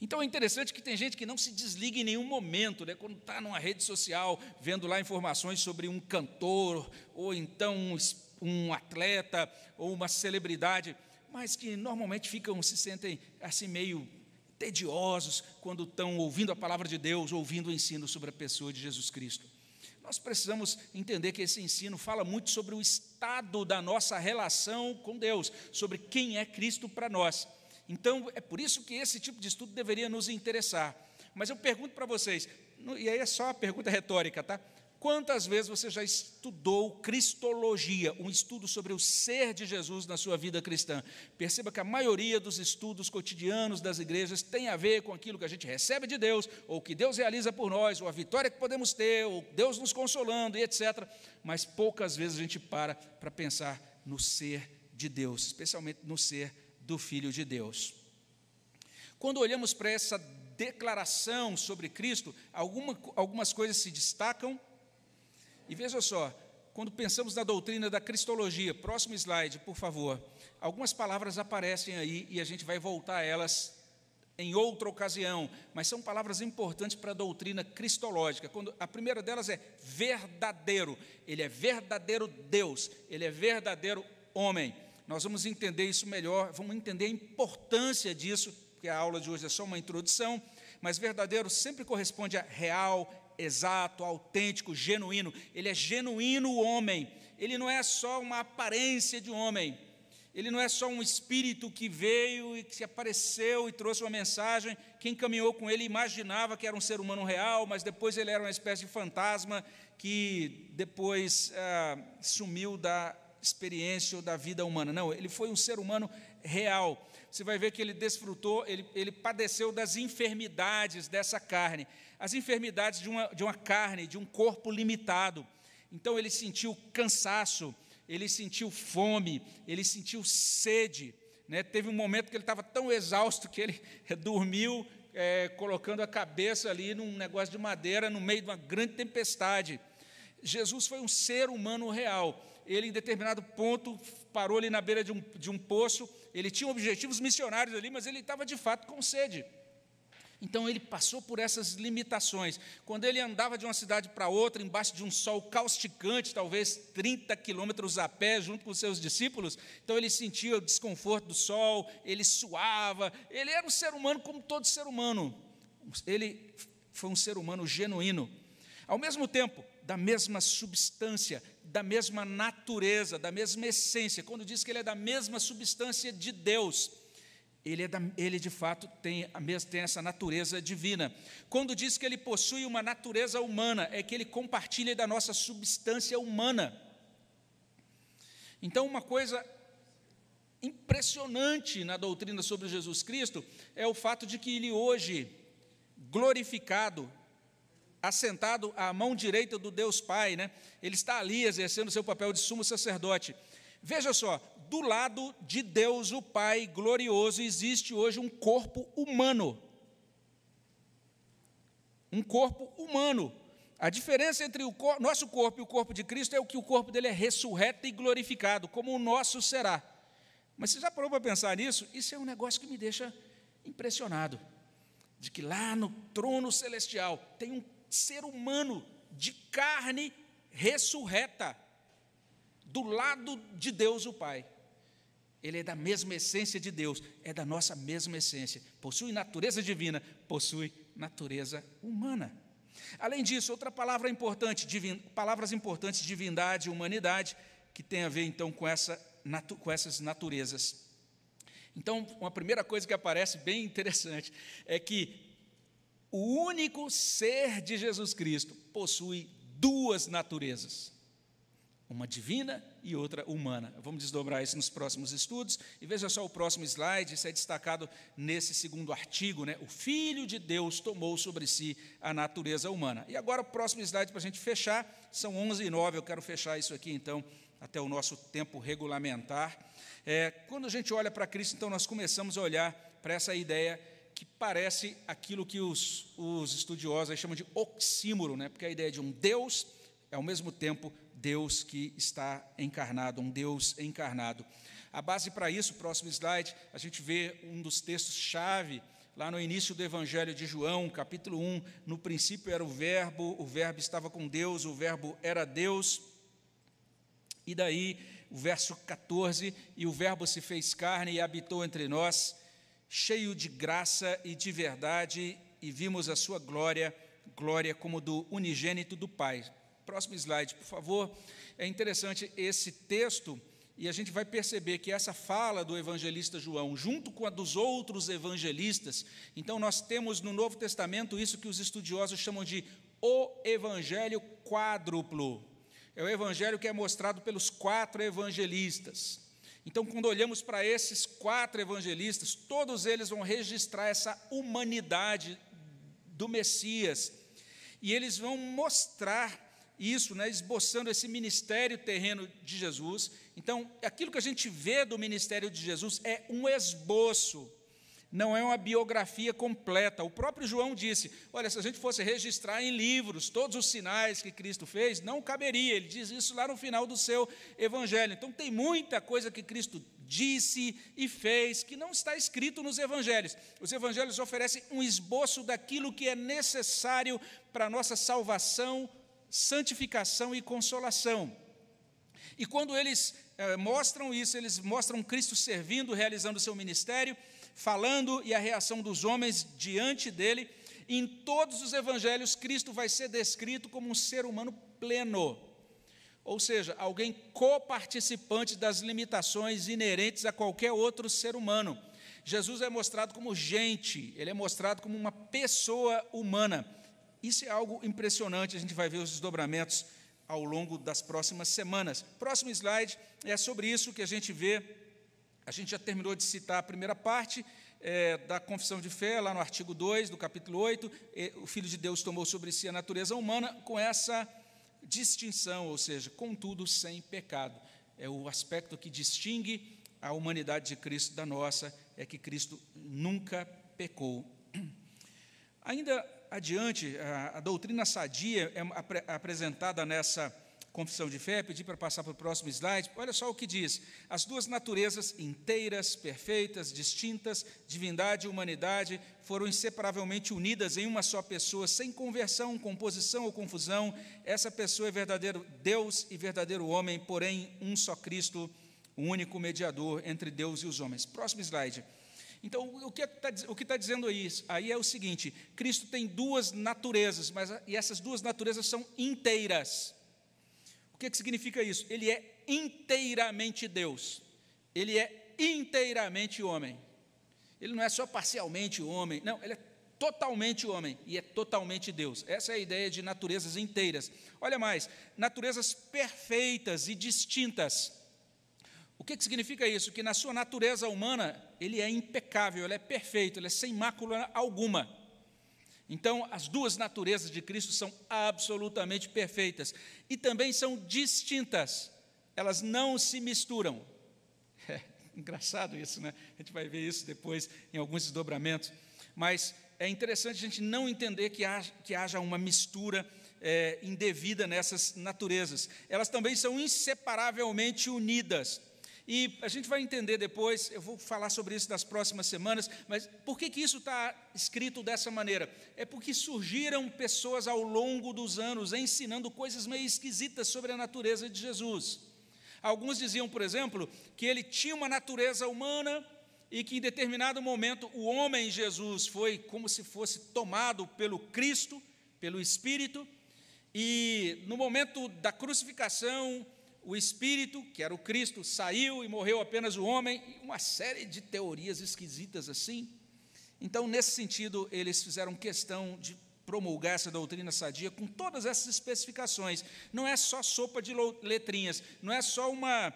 Então é interessante que tem gente que não se desliga em nenhum momento, né? quando está numa rede social, vendo lá informações sobre um cantor, ou então um, um atleta, ou uma celebridade, mas que normalmente ficam, se sentem assim meio tediosos quando estão ouvindo a palavra de Deus, ouvindo o ensino sobre a pessoa de Jesus Cristo. Nós precisamos entender que esse ensino fala muito sobre o estado da nossa relação com Deus, sobre quem é Cristo para nós. Então, é por isso que esse tipo de estudo deveria nos interessar. Mas eu pergunto para vocês, e aí é só uma pergunta retórica, tá? Quantas vezes você já estudou Cristologia, um estudo sobre o ser de Jesus na sua vida cristã? Perceba que a maioria dos estudos cotidianos das igrejas tem a ver com aquilo que a gente recebe de Deus, ou que Deus realiza por nós, ou a vitória que podemos ter, ou Deus nos consolando e etc. Mas poucas vezes a gente para para pensar no ser de Deus, especialmente no ser do Filho de Deus. Quando olhamos para essa declaração sobre Cristo, alguma, algumas coisas se destacam. E veja só, quando pensamos na doutrina da Cristologia, próximo slide, por favor, algumas palavras aparecem aí e a gente vai voltar a elas em outra ocasião, mas são palavras importantes para a doutrina cristológica. Quando a primeira delas é verdadeiro, ele é verdadeiro Deus, ele é verdadeiro homem. Nós vamos entender isso melhor, vamos entender a importância disso, porque a aula de hoje é só uma introdução, mas verdadeiro sempre corresponde a real, exato, autêntico, genuíno. Ele é genuíno homem, ele não é só uma aparência de homem, ele não é só um espírito que veio e que se apareceu e trouxe uma mensagem. Quem caminhou com ele imaginava que era um ser humano real, mas depois ele era uma espécie de fantasma que depois ah, sumiu da experiência ou da vida humana. Não, ele foi um ser humano real. Você vai ver que ele desfrutou, ele, ele padeceu das enfermidades dessa carne, as enfermidades de uma, de uma carne, de um corpo limitado. Então ele sentiu cansaço, ele sentiu fome, ele sentiu sede. Né? Teve um momento que ele estava tão exausto que ele dormiu é, colocando a cabeça ali num negócio de madeira no meio de uma grande tempestade. Jesus foi um ser humano real ele em determinado ponto parou ali na beira de um, de um poço, ele tinha objetivos missionários ali, mas ele estava de fato com sede. Então ele passou por essas limitações. Quando ele andava de uma cidade para outra, embaixo de um sol causticante, talvez 30 quilômetros a pé, junto com seus discípulos, então ele sentia o desconforto do sol, ele suava, ele era um ser humano como todo ser humano. Ele foi um ser humano genuíno. Ao mesmo tempo, da mesma substância, da mesma natureza, da mesma essência. Quando diz que ele é da mesma substância de Deus, ele, é da, ele de fato tem, tem essa natureza divina. Quando diz que ele possui uma natureza humana, é que ele compartilha da nossa substância humana. Então, uma coisa impressionante na doutrina sobre Jesus Cristo é o fato de que ele hoje, glorificado, assentado à mão direita do Deus Pai, né? ele está ali exercendo seu papel de sumo sacerdote. Veja só, do lado de Deus, o Pai glorioso, existe hoje um corpo humano. Um corpo humano. A diferença entre o nosso corpo e o corpo de Cristo é o que o corpo dele é ressurreto e glorificado, como o nosso será. Mas você já parou para pensar nisso? Isso é um negócio que me deixa impressionado. De que lá no trono celestial tem um ser humano de carne ressurreta, do lado de Deus o Pai. Ele é da mesma essência de Deus, é da nossa mesma essência. Possui natureza divina, possui natureza humana. Além disso, outra palavra importante, divin, palavras importantes, divindade e humanidade, que tem a ver então com, essa, com essas naturezas. Então, uma primeira coisa que aparece bem interessante é que o único ser de Jesus Cristo possui duas naturezas, uma divina e outra humana. Vamos desdobrar isso nos próximos estudos. E veja só o próximo slide, isso é destacado nesse segundo artigo, né? O Filho de Deus tomou sobre si a natureza humana. E agora o próximo slide para a gente fechar, são 11 e 9, eu quero fechar isso aqui então, até o nosso tempo regulamentar. É, quando a gente olha para Cristo, então nós começamos a olhar para essa ideia que parece aquilo que os, os estudiosos chamam de oxímoro, né? porque a ideia de um Deus é ao mesmo tempo Deus que está encarnado, um Deus encarnado. A base para isso, próximo slide, a gente vê um dos textos-chave lá no início do Evangelho de João, capítulo 1. No princípio era o Verbo, o Verbo estava com Deus, o Verbo era Deus. E daí, o verso 14: E o Verbo se fez carne e habitou entre nós cheio de graça e de verdade, e vimos a sua glória, glória como do unigênito do Pai. Próximo slide, por favor. É interessante esse texto, e a gente vai perceber que essa fala do evangelista João, junto com a dos outros evangelistas, então nós temos no Novo Testamento isso que os estudiosos chamam de o evangelho quádruplo. É o evangelho que é mostrado pelos quatro evangelistas. Então, quando olhamos para esses quatro evangelistas, todos eles vão registrar essa humanidade do Messias, e eles vão mostrar isso, né, esboçando esse ministério terreno de Jesus. Então, aquilo que a gente vê do ministério de Jesus é um esboço não é uma biografia completa. O próprio João disse: olha, se a gente fosse registrar em livros todos os sinais que Cristo fez, não caberia. Ele diz isso lá no final do seu evangelho. Então, tem muita coisa que Cristo disse e fez que não está escrito nos evangelhos. Os evangelhos oferecem um esboço daquilo que é necessário para a nossa salvação, santificação e consolação. E quando eles eh, mostram isso, eles mostram Cristo servindo, realizando o seu ministério falando e a reação dos homens diante dele. Em todos os evangelhos, Cristo vai ser descrito como um ser humano pleno, ou seja, alguém coparticipante das limitações inerentes a qualquer outro ser humano. Jesus é mostrado como gente, ele é mostrado como uma pessoa humana. Isso é algo impressionante, a gente vai ver os desdobramentos ao longo das próximas semanas. Próximo slide é sobre isso que a gente vê a gente já terminou de citar a primeira parte é, da confissão de fé, lá no artigo 2 do capítulo 8. o Filho de Deus tomou sobre si a natureza humana com essa distinção, ou seja, contudo sem pecado. É o aspecto que distingue a humanidade de Cristo da nossa, é que Cristo nunca pecou. Ainda adiante, a, a doutrina sadia é apresentada nessa confissão de fé, pedir para passar para o próximo slide. Olha só o que diz: as duas naturezas inteiras, perfeitas, distintas, divindade e humanidade, foram inseparavelmente unidas em uma só pessoa, sem conversão, composição ou confusão. Essa pessoa é verdadeiro Deus e verdadeiro homem, porém um só Cristo, o único mediador entre Deus e os homens. Próximo slide. Então, o que está tá dizendo aí, aí é o seguinte: Cristo tem duas naturezas, mas e essas duas naturezas são inteiras que, que significa isso? Ele é inteiramente Deus, ele é inteiramente homem. Ele não é só parcialmente homem, não, ele é totalmente homem e é totalmente Deus. Essa é a ideia de naturezas inteiras. Olha mais, naturezas perfeitas e distintas. O que, que significa isso? Que na sua natureza humana ele é impecável, ele é perfeito, ele é sem mácula alguma. Então, as duas naturezas de Cristo são absolutamente perfeitas e também são distintas, elas não se misturam. É engraçado isso, né? A gente vai ver isso depois em alguns desdobramentos, mas é interessante a gente não entender que haja, que haja uma mistura é, indevida nessas naturezas. Elas também são inseparavelmente unidas. E a gente vai entender depois, eu vou falar sobre isso nas próximas semanas, mas por que, que isso está escrito dessa maneira? É porque surgiram pessoas ao longo dos anos ensinando coisas meio esquisitas sobre a natureza de Jesus. Alguns diziam, por exemplo, que ele tinha uma natureza humana e que em determinado momento o homem Jesus foi como se fosse tomado pelo Cristo, pelo Espírito, e no momento da crucificação, o Espírito, que era o Cristo, saiu e morreu apenas o homem, uma série de teorias esquisitas assim. Então, nesse sentido, eles fizeram questão de promulgar essa doutrina sadia com todas essas especificações. Não é só sopa de letrinhas, não é só uma,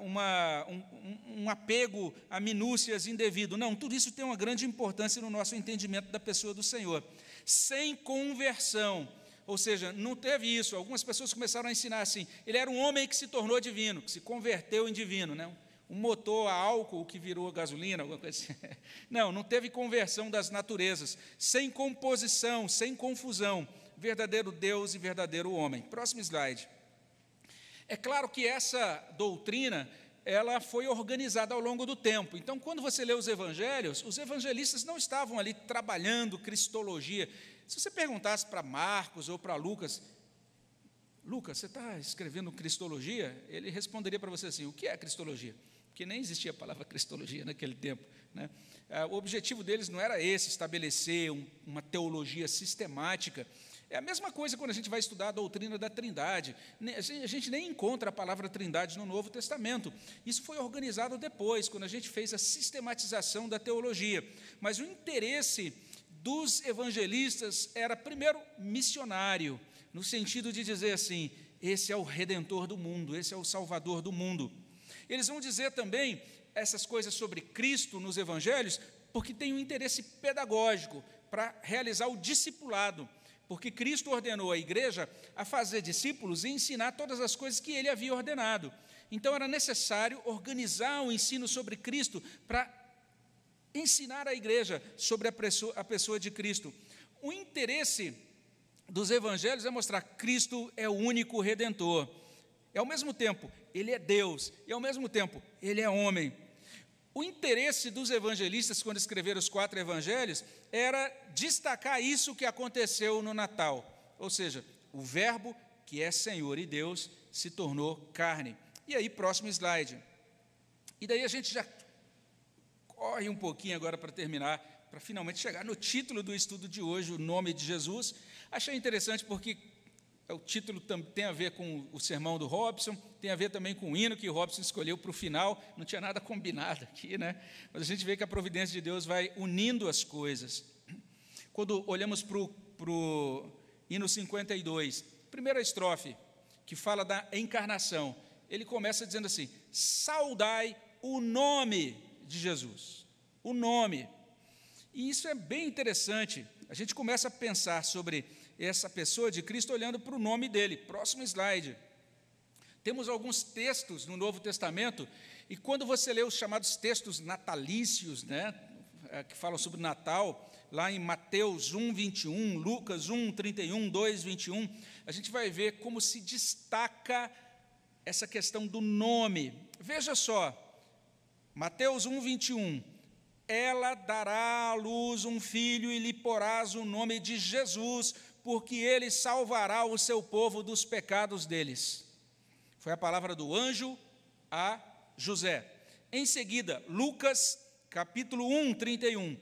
uma, um, um apego a minúcias indevido. Não, tudo isso tem uma grande importância no nosso entendimento da pessoa do Senhor. Sem conversão, ou seja, não teve isso. Algumas pessoas começaram a ensinar assim: ele era um homem que se tornou divino, que se converteu em divino, né? um motor a álcool que virou gasolina, alguma coisa assim. Não, não teve conversão das naturezas, sem composição, sem confusão, verdadeiro Deus e verdadeiro homem. Próximo slide. É claro que essa doutrina ela foi organizada ao longo do tempo. Então, quando você lê os evangelhos, os evangelistas não estavam ali trabalhando cristologia, se você perguntasse para Marcos ou para Lucas, Lucas, você está escrevendo Cristologia? Ele responderia para você assim: o que é Cristologia? Porque nem existia a palavra Cristologia naquele tempo. Né? Ah, o objetivo deles não era esse, estabelecer um, uma teologia sistemática. É a mesma coisa quando a gente vai estudar a doutrina da Trindade. A gente nem encontra a palavra Trindade no Novo Testamento. Isso foi organizado depois, quando a gente fez a sistematização da teologia. Mas o interesse dos evangelistas era, primeiro, missionário, no sentido de dizer assim: esse é o redentor do mundo, esse é o salvador do mundo. Eles vão dizer também essas coisas sobre Cristo nos evangelhos, porque tem um interesse pedagógico para realizar o discipulado, porque Cristo ordenou a igreja a fazer discípulos e ensinar todas as coisas que ele havia ordenado. Então era necessário organizar o ensino sobre Cristo para ensinar a igreja sobre a pessoa, a pessoa de Cristo. O interesse dos evangelhos é mostrar que Cristo é o único redentor. E ao mesmo tempo, ele é Deus, e ao mesmo tempo, ele é homem. O interesse dos evangelistas, quando escreveram os quatro evangelhos, era destacar isso que aconteceu no Natal. Ou seja, o Verbo, que é Senhor e Deus, se tornou carne. E aí, próximo slide. E daí a gente já corre um pouquinho agora para terminar, para finalmente chegar no título do estudo de hoje, o nome de Jesus. Achei interessante porque o título tem a ver com o sermão do Robson, tem a ver também com o hino que o Robson escolheu para o final, não tinha nada combinado aqui, né? Mas a gente vê que a providência de Deus vai unindo as coisas. Quando olhamos para o, para o hino 52, primeira estrofe, que fala da encarnação, ele começa dizendo assim: Saudai o nome de Jesus, o nome. E isso é bem interessante. A gente começa a pensar sobre essa pessoa de Cristo olhando para o nome dele. Próximo slide. Temos alguns textos no Novo Testamento, e quando você lê os chamados textos natalícios, né, é, que falam sobre Natal, lá em Mateus 1, 21, Lucas 1, 31, 2, 21, a gente vai ver como se destaca essa questão do nome. Veja só, Mateus 1, 21. Ela dará à luz um filho e lhe porás o nome de Jesus, porque ele salvará o seu povo dos pecados deles. Foi a palavra do anjo a José. Em seguida, Lucas, capítulo 1, 31.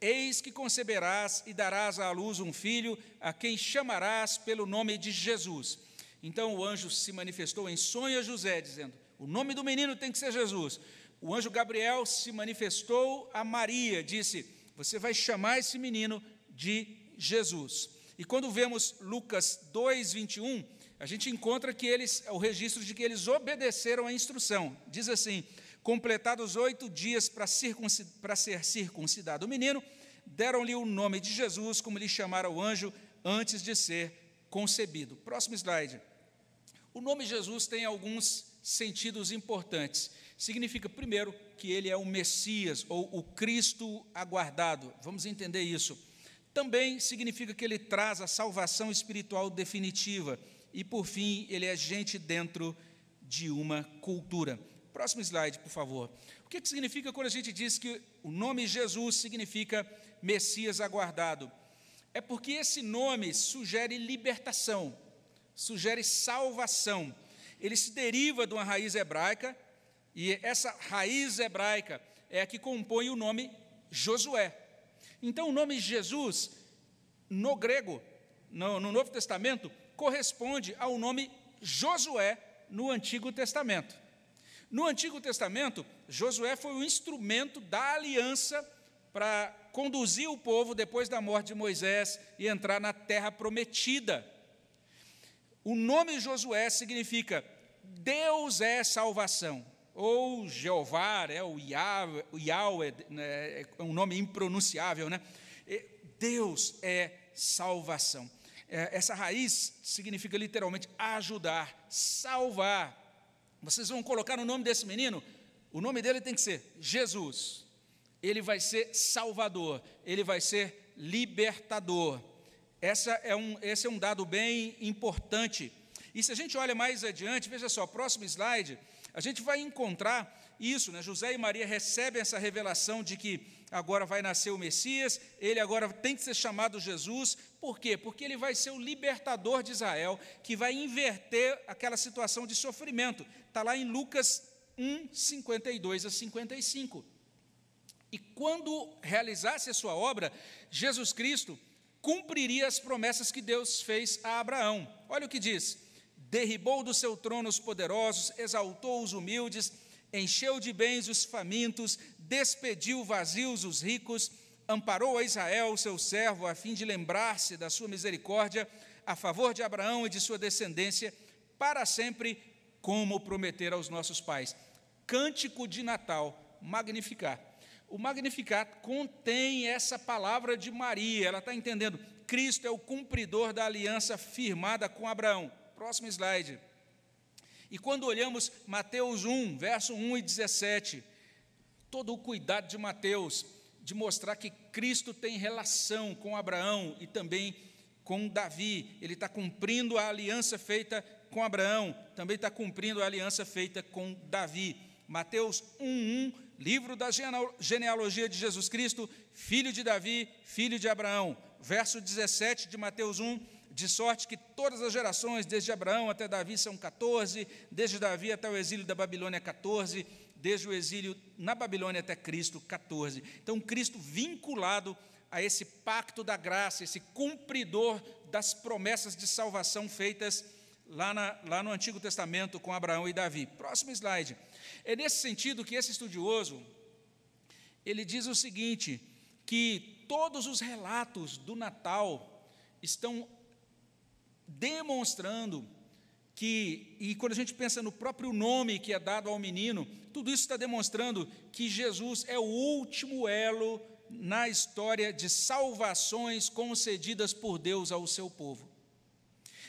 Eis que conceberás e darás à luz um filho, a quem chamarás pelo nome de Jesus. Então o anjo se manifestou em sonho a José, dizendo: O nome do menino tem que ser Jesus. O anjo Gabriel se manifestou a Maria, disse: Você vai chamar esse menino de Jesus. E quando vemos Lucas 2, 21, a gente encontra que eles, o registro de que eles obedeceram à instrução. Diz assim: Completados oito dias para, ser circuncidado o menino, deram-lhe o nome de Jesus, como lhe chamara o anjo, antes de ser concebido. Próximo slide. O nome Jesus tem alguns sentidos importantes. Significa, primeiro, que ele é o Messias ou o Cristo aguardado. Vamos entender isso. Também significa que ele traz a salvação espiritual definitiva. E, por fim, ele é gente dentro de uma cultura. Próximo slide, por favor. O que, que significa quando a gente diz que o nome Jesus significa Messias aguardado? É porque esse nome sugere libertação, sugere salvação. Ele se deriva de uma raiz hebraica, e essa raiz hebraica é a que compõe o nome Josué. Então, o nome Jesus, no grego, no, no Novo Testamento, corresponde ao nome Josué no Antigo Testamento. No Antigo Testamento, Josué foi o instrumento da aliança para conduzir o povo depois da morte de Moisés e entrar na terra prometida. O nome Josué significa Deus é salvação, ou Jeová, é o Yahweh, né, é um nome impronunciável, né? Deus é salvação. É, essa raiz significa literalmente ajudar, salvar, vocês vão colocar o nome desse menino? O nome dele tem que ser Jesus. Ele vai ser Salvador, ele vai ser libertador. Essa é um, esse é um dado bem importante. E se a gente olha mais adiante, veja só, próximo slide, a gente vai encontrar isso, né? José e Maria recebem essa revelação de que agora vai nascer o Messias, ele agora tem que ser chamado Jesus, por quê? Porque ele vai ser o libertador de Israel, que vai inverter aquela situação de sofrimento. Está lá em Lucas 1, 52 a 55. E quando realizasse a sua obra, Jesus Cristo cumpriria as promessas que Deus fez a Abraão. Olha o que diz: derribou do seu trono os poderosos, exaltou os humildes, encheu de bens os famintos, despediu vazios os ricos, amparou a Israel, seu servo, a fim de lembrar-se da sua misericórdia a favor de Abraão e de sua descendência, para sempre, como prometer aos nossos pais. Cântico de Natal, Magnificar. O Magnificat contém essa palavra de Maria, ela está entendendo. Cristo é o cumpridor da aliança firmada com Abraão. Próximo slide. E quando olhamos Mateus 1, verso 1 e 17, todo o cuidado de Mateus de mostrar que Cristo tem relação com Abraão e também com Davi. Ele está cumprindo a aliança feita com Abraão, também está cumprindo a aliança feita com Davi. Mateus 1:1, livro da genealogia de Jesus Cristo, filho de Davi, filho de Abraão. Verso 17 de Mateus 1, de sorte que todas as gerações, desde Abraão até Davi, são 14, desde Davi até o exílio da Babilônia, 14, desde o exílio na Babilônia até Cristo, 14. Então, Cristo vinculado a esse pacto da graça, esse cumpridor das promessas de salvação feitas lá, na, lá no Antigo Testamento com Abraão e Davi. Próximo slide. É nesse sentido que esse estudioso, ele diz o seguinte, que todos os relatos do Natal estão demonstrando que, e quando a gente pensa no próprio nome que é dado ao menino, tudo isso está demonstrando que Jesus é o último elo na história de salvações concedidas por Deus ao seu povo.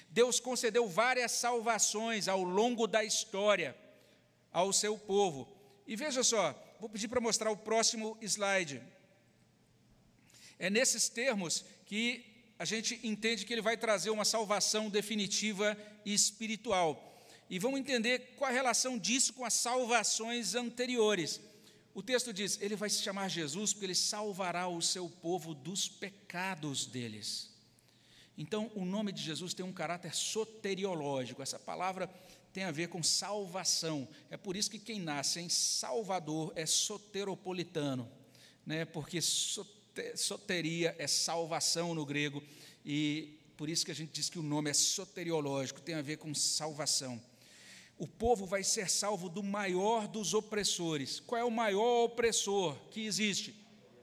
Deus concedeu várias salvações ao longo da história ao seu povo. E veja só, vou pedir para mostrar o próximo slide. É nesses termos que a gente entende que ele vai trazer uma salvação definitiva e espiritual. E vamos entender qual a relação disso com as salvações anteriores. O texto diz: Ele vai se chamar Jesus porque ele salvará o seu povo dos pecados deles. Então, o nome de Jesus tem um caráter soteriológico. Essa palavra tem a ver com salvação. É por isso que quem nasce em Salvador é soteropolitano, né? porque soteria é salvação no grego, e por isso que a gente diz que o nome é soteriológico, tem a ver com salvação. O povo vai ser salvo do maior dos opressores. Qual é o maior opressor que existe?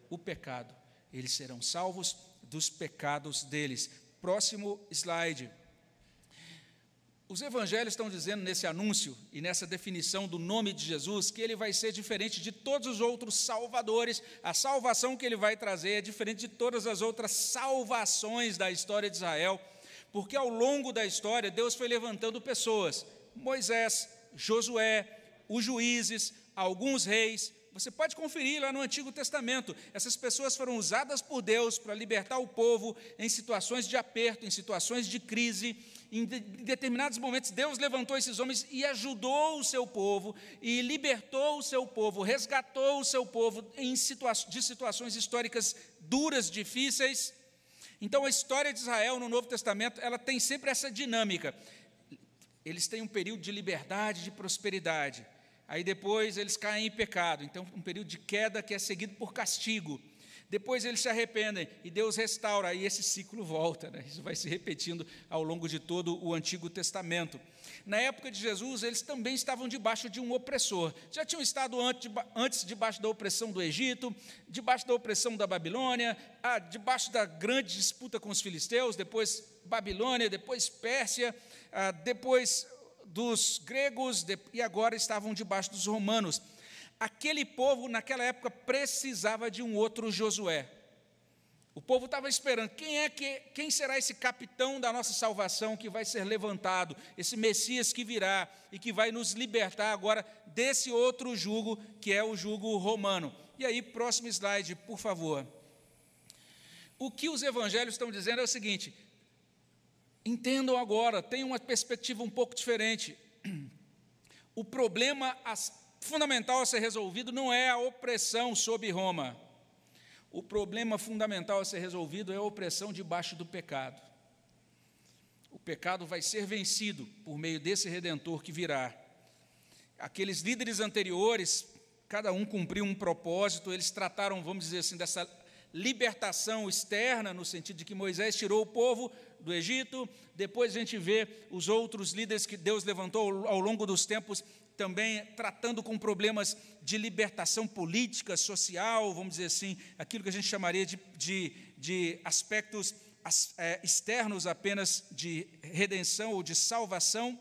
O pecado. Eles serão salvos dos pecados deles. Próximo slide. Os evangelhos estão dizendo nesse anúncio e nessa definição do nome de Jesus que ele vai ser diferente de todos os outros salvadores. A salvação que ele vai trazer é diferente de todas as outras salvações da história de Israel, porque ao longo da história Deus foi levantando pessoas: Moisés, Josué, os juízes, alguns reis, você pode conferir lá no Antigo Testamento. Essas pessoas foram usadas por Deus para libertar o povo em situações de aperto, em situações de crise. Em determinados momentos, Deus levantou esses homens e ajudou o seu povo, e libertou o seu povo, resgatou o seu povo situa de situações históricas duras, difíceis. Então, a história de Israel no Novo Testamento, ela tem sempre essa dinâmica. Eles têm um período de liberdade, de prosperidade Aí depois eles caem em pecado, então um período de queda que é seguido por castigo. Depois eles se arrependem e Deus restaura, e esse ciclo volta. Né? Isso vai se repetindo ao longo de todo o Antigo Testamento. Na época de Jesus, eles também estavam debaixo de um opressor. Já tinham estado antes debaixo da opressão do Egito, debaixo da opressão da Babilônia, ah, debaixo da grande disputa com os filisteus, depois Babilônia, depois Pérsia, ah, depois dos gregos e agora estavam debaixo dos romanos. Aquele povo, naquela época, precisava de um outro Josué. O povo estava esperando quem é que quem será esse capitão da nossa salvação que vai ser levantado, esse Messias que virá e que vai nos libertar agora desse outro jugo que é o jugo romano. E aí, próximo slide, por favor. O que os evangelhos estão dizendo é o seguinte: Entendam agora, tenham uma perspectiva um pouco diferente. O problema fundamental a ser resolvido não é a opressão sob Roma. O problema fundamental a ser resolvido é a opressão debaixo do pecado. O pecado vai ser vencido por meio desse redentor que virá. Aqueles líderes anteriores, cada um cumpriu um propósito, eles trataram, vamos dizer assim, dessa libertação externa, no sentido de que Moisés tirou o povo do Egito, depois a gente vê os outros líderes que Deus levantou ao longo dos tempos também tratando com problemas de libertação política, social, vamos dizer assim, aquilo que a gente chamaria de, de, de aspectos é, externos apenas de redenção ou de salvação.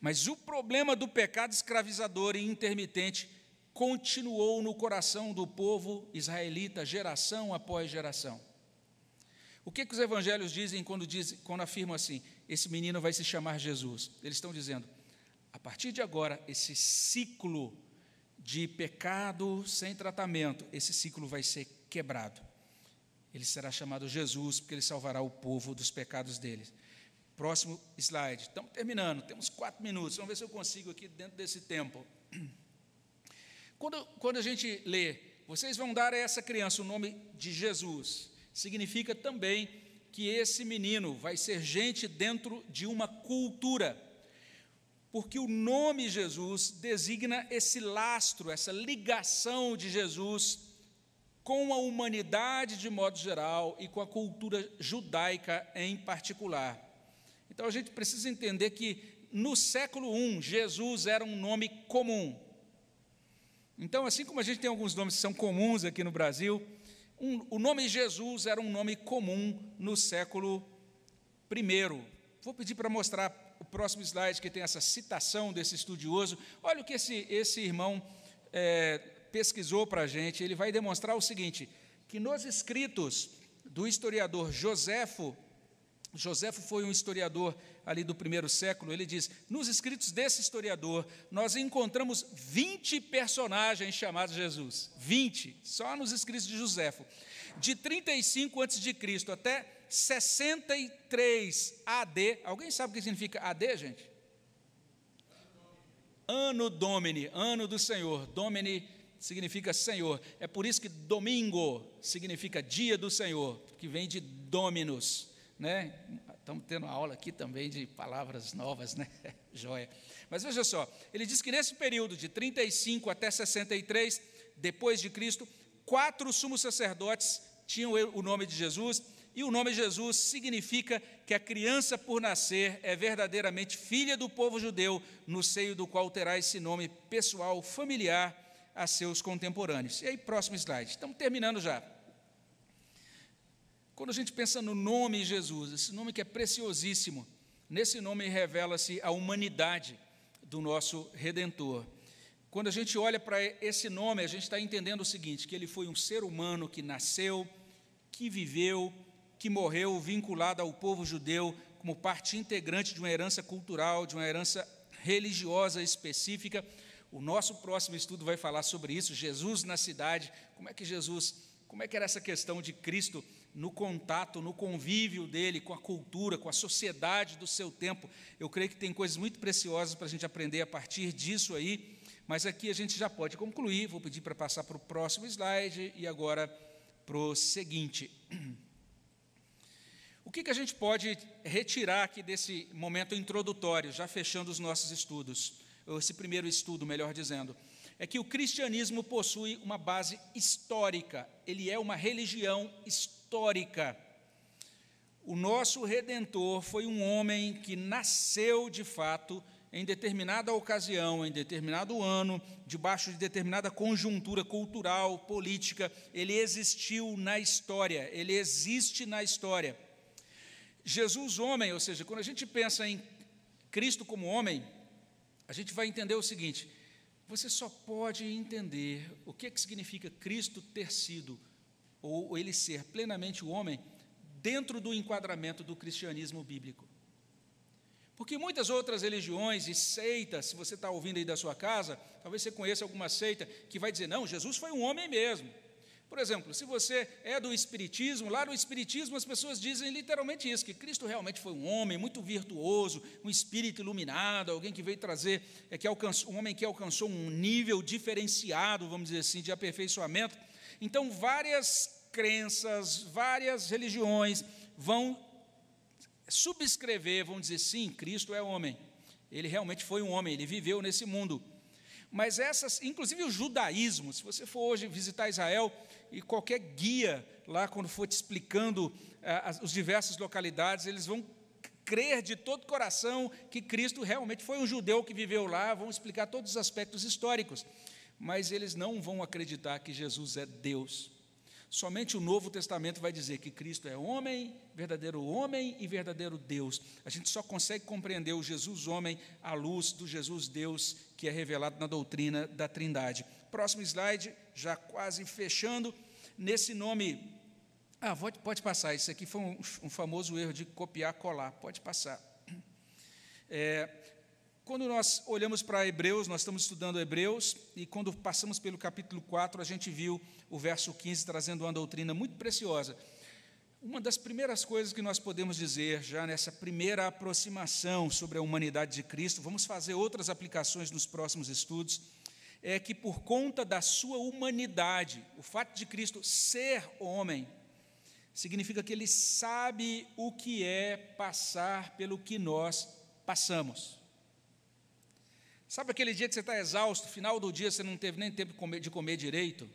Mas o problema do pecado escravizador e intermitente continuou no coração do povo israelita, geração após geração. O que, que os evangelhos dizem quando, dizem quando afirmam assim: esse menino vai se chamar Jesus? Eles estão dizendo, partir de agora, esse ciclo de pecado sem tratamento, esse ciclo vai ser quebrado. Ele será chamado Jesus, porque ele salvará o povo dos pecados deles. Próximo slide. Estamos terminando, temos quatro minutos. Vamos ver se eu consigo aqui dentro desse tempo. Quando, quando a gente lê, vocês vão dar a essa criança o nome de Jesus significa também que esse menino vai ser gente dentro de uma cultura, porque o nome Jesus designa esse lastro, essa ligação de Jesus com a humanidade de modo geral e com a cultura judaica em particular. Então a gente precisa entender que no século I, Jesus era um nome comum. Então, assim como a gente tem alguns nomes que são comuns aqui no Brasil, um, o nome Jesus era um nome comum no século I. Vou pedir para mostrar o próximo slide, que tem essa citação desse estudioso. Olha o que esse, esse irmão é, pesquisou para a gente. Ele vai demonstrar o seguinte: que nos escritos do historiador Joséfo, Joséfo foi um historiador ali do primeiro século, ele diz: nos escritos desse historiador, nós encontramos 20 personagens chamados Jesus. 20, só nos escritos de Joséfo. De 35 a.C. até 63 AD. Alguém sabe o que significa AD, gente? Ano Domini, ano do Senhor. Domini significa Senhor. É por isso que domingo significa dia do Senhor, que vem de Dominus, né? Estamos tendo aula aqui também de palavras novas, né? Joia. Mas veja só, ele diz que nesse período de 35 até 63 depois de Cristo, quatro sumos sacerdotes tinham o nome de Jesus, e o nome Jesus significa que a criança por nascer é verdadeiramente filha do povo judeu, no seio do qual terá esse nome pessoal, familiar a seus contemporâneos. E aí, próximo slide. Estamos terminando já. Quando a gente pensa no nome Jesus, esse nome que é preciosíssimo, nesse nome revela-se a humanidade do nosso Redentor. Quando a gente olha para esse nome, a gente está entendendo o seguinte: que ele foi um ser humano que nasceu, que viveu, que morreu vinculado ao povo judeu como parte integrante de uma herança cultural, de uma herança religiosa específica. O nosso próximo estudo vai falar sobre isso, Jesus na cidade, como é que Jesus, como é que era essa questão de Cristo no contato, no convívio dele com a cultura, com a sociedade do seu tempo. Eu creio que tem coisas muito preciosas para a gente aprender a partir disso aí, mas aqui a gente já pode concluir. Vou pedir para passar para o próximo slide e agora para o seguinte. O que, que a gente pode retirar aqui desse momento introdutório, já fechando os nossos estudos, ou esse primeiro estudo, melhor dizendo, é que o cristianismo possui uma base histórica, ele é uma religião histórica. O nosso redentor foi um homem que nasceu de fato em determinada ocasião, em determinado ano, debaixo de determinada conjuntura cultural, política, ele existiu na história, ele existe na história. Jesus, homem, ou seja, quando a gente pensa em Cristo como homem, a gente vai entender o seguinte: você só pode entender o que, que significa Cristo ter sido, ou ele ser plenamente o homem, dentro do enquadramento do cristianismo bíblico. Porque muitas outras religiões e seitas, se você está ouvindo aí da sua casa, talvez você conheça alguma seita que vai dizer: não, Jesus foi um homem mesmo. Por exemplo, se você é do Espiritismo, lá no Espiritismo as pessoas dizem literalmente isso: que Cristo realmente foi um homem muito virtuoso, um espírito iluminado, alguém que veio trazer, é, que alcançou, um homem que alcançou um nível diferenciado, vamos dizer assim, de aperfeiçoamento. Então, várias crenças, várias religiões vão subscrever, vão dizer sim, Cristo é homem. Ele realmente foi um homem, ele viveu nesse mundo. Mas essas, inclusive o judaísmo, se você for hoje visitar Israel, e qualquer guia lá, quando for te explicando eh, as, as diversas localidades, eles vão crer de todo coração que Cristo realmente foi um judeu que viveu lá, vão explicar todos os aspectos históricos, mas eles não vão acreditar que Jesus é Deus. Somente o Novo Testamento vai dizer que Cristo é homem, verdadeiro homem e verdadeiro Deus. A gente só consegue compreender o Jesus homem à luz do Jesus Deus que é revelado na doutrina da Trindade. Próximo slide, já quase fechando. Nesse nome. Ah, pode, passar. Isso aqui foi um, um famoso erro de copiar, colar. Pode passar. É, quando nós olhamos para Hebreus, nós estamos estudando Hebreus, e quando passamos pelo capítulo 4, a gente viu o verso 15 trazendo uma doutrina muito preciosa. Uma das primeiras coisas que nós podemos dizer, já nessa primeira aproximação sobre a humanidade de Cristo, vamos fazer outras aplicações nos próximos estudos, é que por conta da sua humanidade, o fato de Cristo ser homem, significa que ele sabe o que é passar pelo que nós passamos. Sabe aquele dia que você está exausto, final do dia você não teve nem tempo de comer, direito,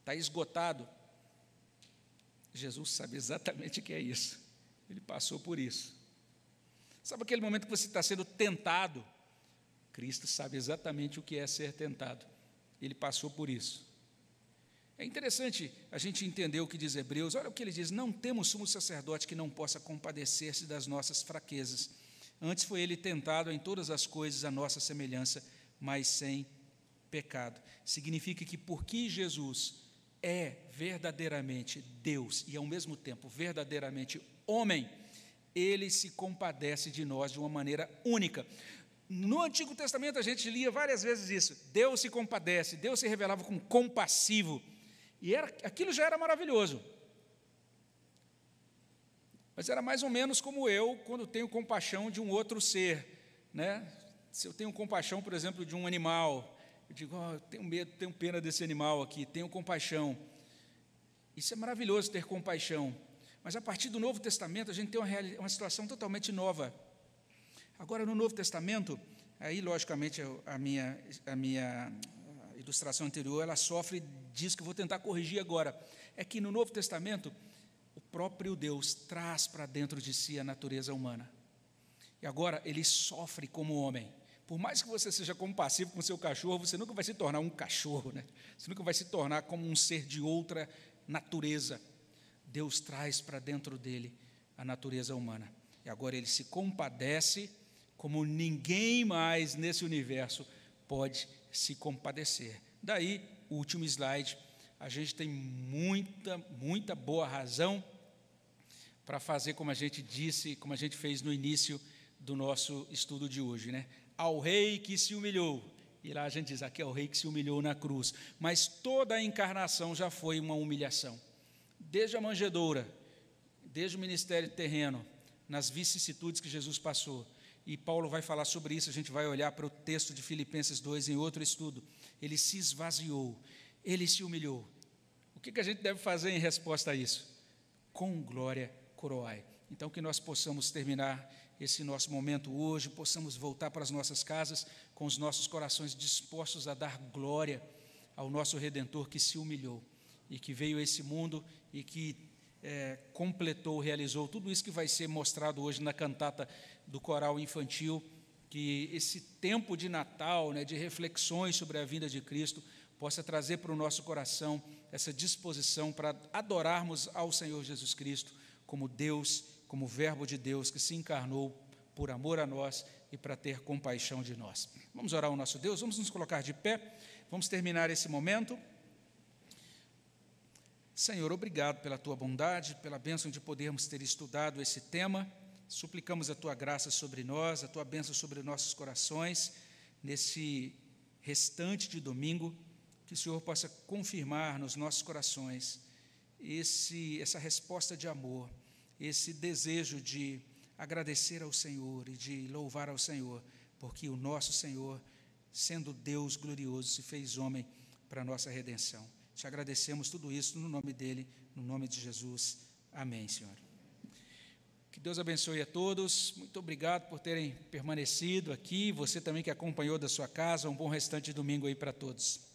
está esgotado? Jesus sabe exatamente o que é isso, ele passou por isso. Sabe aquele momento que você está sendo tentado? Cristo sabe exatamente o que é ser tentado, ele passou por isso. É interessante a gente entender o que diz Hebreus, olha o que ele diz: não temos sumo sacerdote que não possa compadecer-se das nossas fraquezas Antes foi ele tentado em todas as coisas a nossa semelhança, mas sem pecado. Significa que porque Jesus é verdadeiramente Deus e ao mesmo tempo verdadeiramente homem, ele se compadece de nós de uma maneira única. No Antigo Testamento a gente lia várias vezes isso. Deus se compadece, Deus se revelava como compassivo. E era, aquilo já era maravilhoso. Mas era mais ou menos como eu quando tenho compaixão de um outro ser, né? Se eu tenho compaixão, por exemplo, de um animal, eu digo, oh, eu tenho medo, tenho pena desse animal aqui, tenho compaixão. Isso é maravilhoso ter compaixão. Mas a partir do Novo Testamento a gente tem uma, uma situação totalmente nova. Agora no Novo Testamento, aí logicamente a minha, a minha ilustração anterior ela sofre disso que eu vou tentar corrigir agora. É que no Novo Testamento o próprio Deus traz para dentro de si a natureza humana. E agora ele sofre como homem. Por mais que você seja compassivo com seu cachorro, você nunca vai se tornar um cachorro, né? Você nunca vai se tornar como um ser de outra natureza. Deus traz para dentro dele a natureza humana. E agora ele se compadece como ninguém mais nesse universo pode se compadecer. Daí, último slide, a gente tem muita, muita boa razão para fazer como a gente disse, como a gente fez no início do nosso estudo de hoje, né? Ao rei que se humilhou. E lá a gente diz, aqui é o rei que se humilhou na cruz. Mas toda a encarnação já foi uma humilhação. Desde a manjedoura, desde o ministério terreno, nas vicissitudes que Jesus passou. E Paulo vai falar sobre isso, a gente vai olhar para o texto de Filipenses 2 em outro estudo. Ele se esvaziou, ele se humilhou. O que, que a gente deve fazer em resposta a isso? Com glória coroai. Então, que nós possamos terminar esse nosso momento hoje, possamos voltar para as nossas casas com os nossos corações dispostos a dar glória ao nosso Redentor que se humilhou e que veio a esse mundo e que é, completou, realizou tudo isso que vai ser mostrado hoje na cantata do coral infantil, que esse tempo de Natal, né, de reflexões sobre a vinda de Cristo, possa trazer para o nosso coração essa disposição para adorarmos ao Senhor Jesus Cristo como Deus como Verbo de Deus que se encarnou por amor a nós e para ter compaixão de nós. Vamos orar ao nosso Deus, vamos nos colocar de pé, vamos terminar esse momento. Senhor, obrigado pela tua bondade, pela bênção de podermos ter estudado esse tema. Suplicamos a tua graça sobre nós, a tua bênção sobre nossos corações, nesse restante de domingo, que o Senhor possa confirmar nos nossos corações esse, essa resposta de amor esse desejo de agradecer ao Senhor e de louvar ao Senhor, porque o nosso Senhor, sendo Deus glorioso, se fez homem para a nossa redenção. Te agradecemos tudo isso no nome dele, no nome de Jesus. Amém, Senhor. Que Deus abençoe a todos. Muito obrigado por terem permanecido aqui. Você também que acompanhou da sua casa. Um bom restante de domingo aí para todos.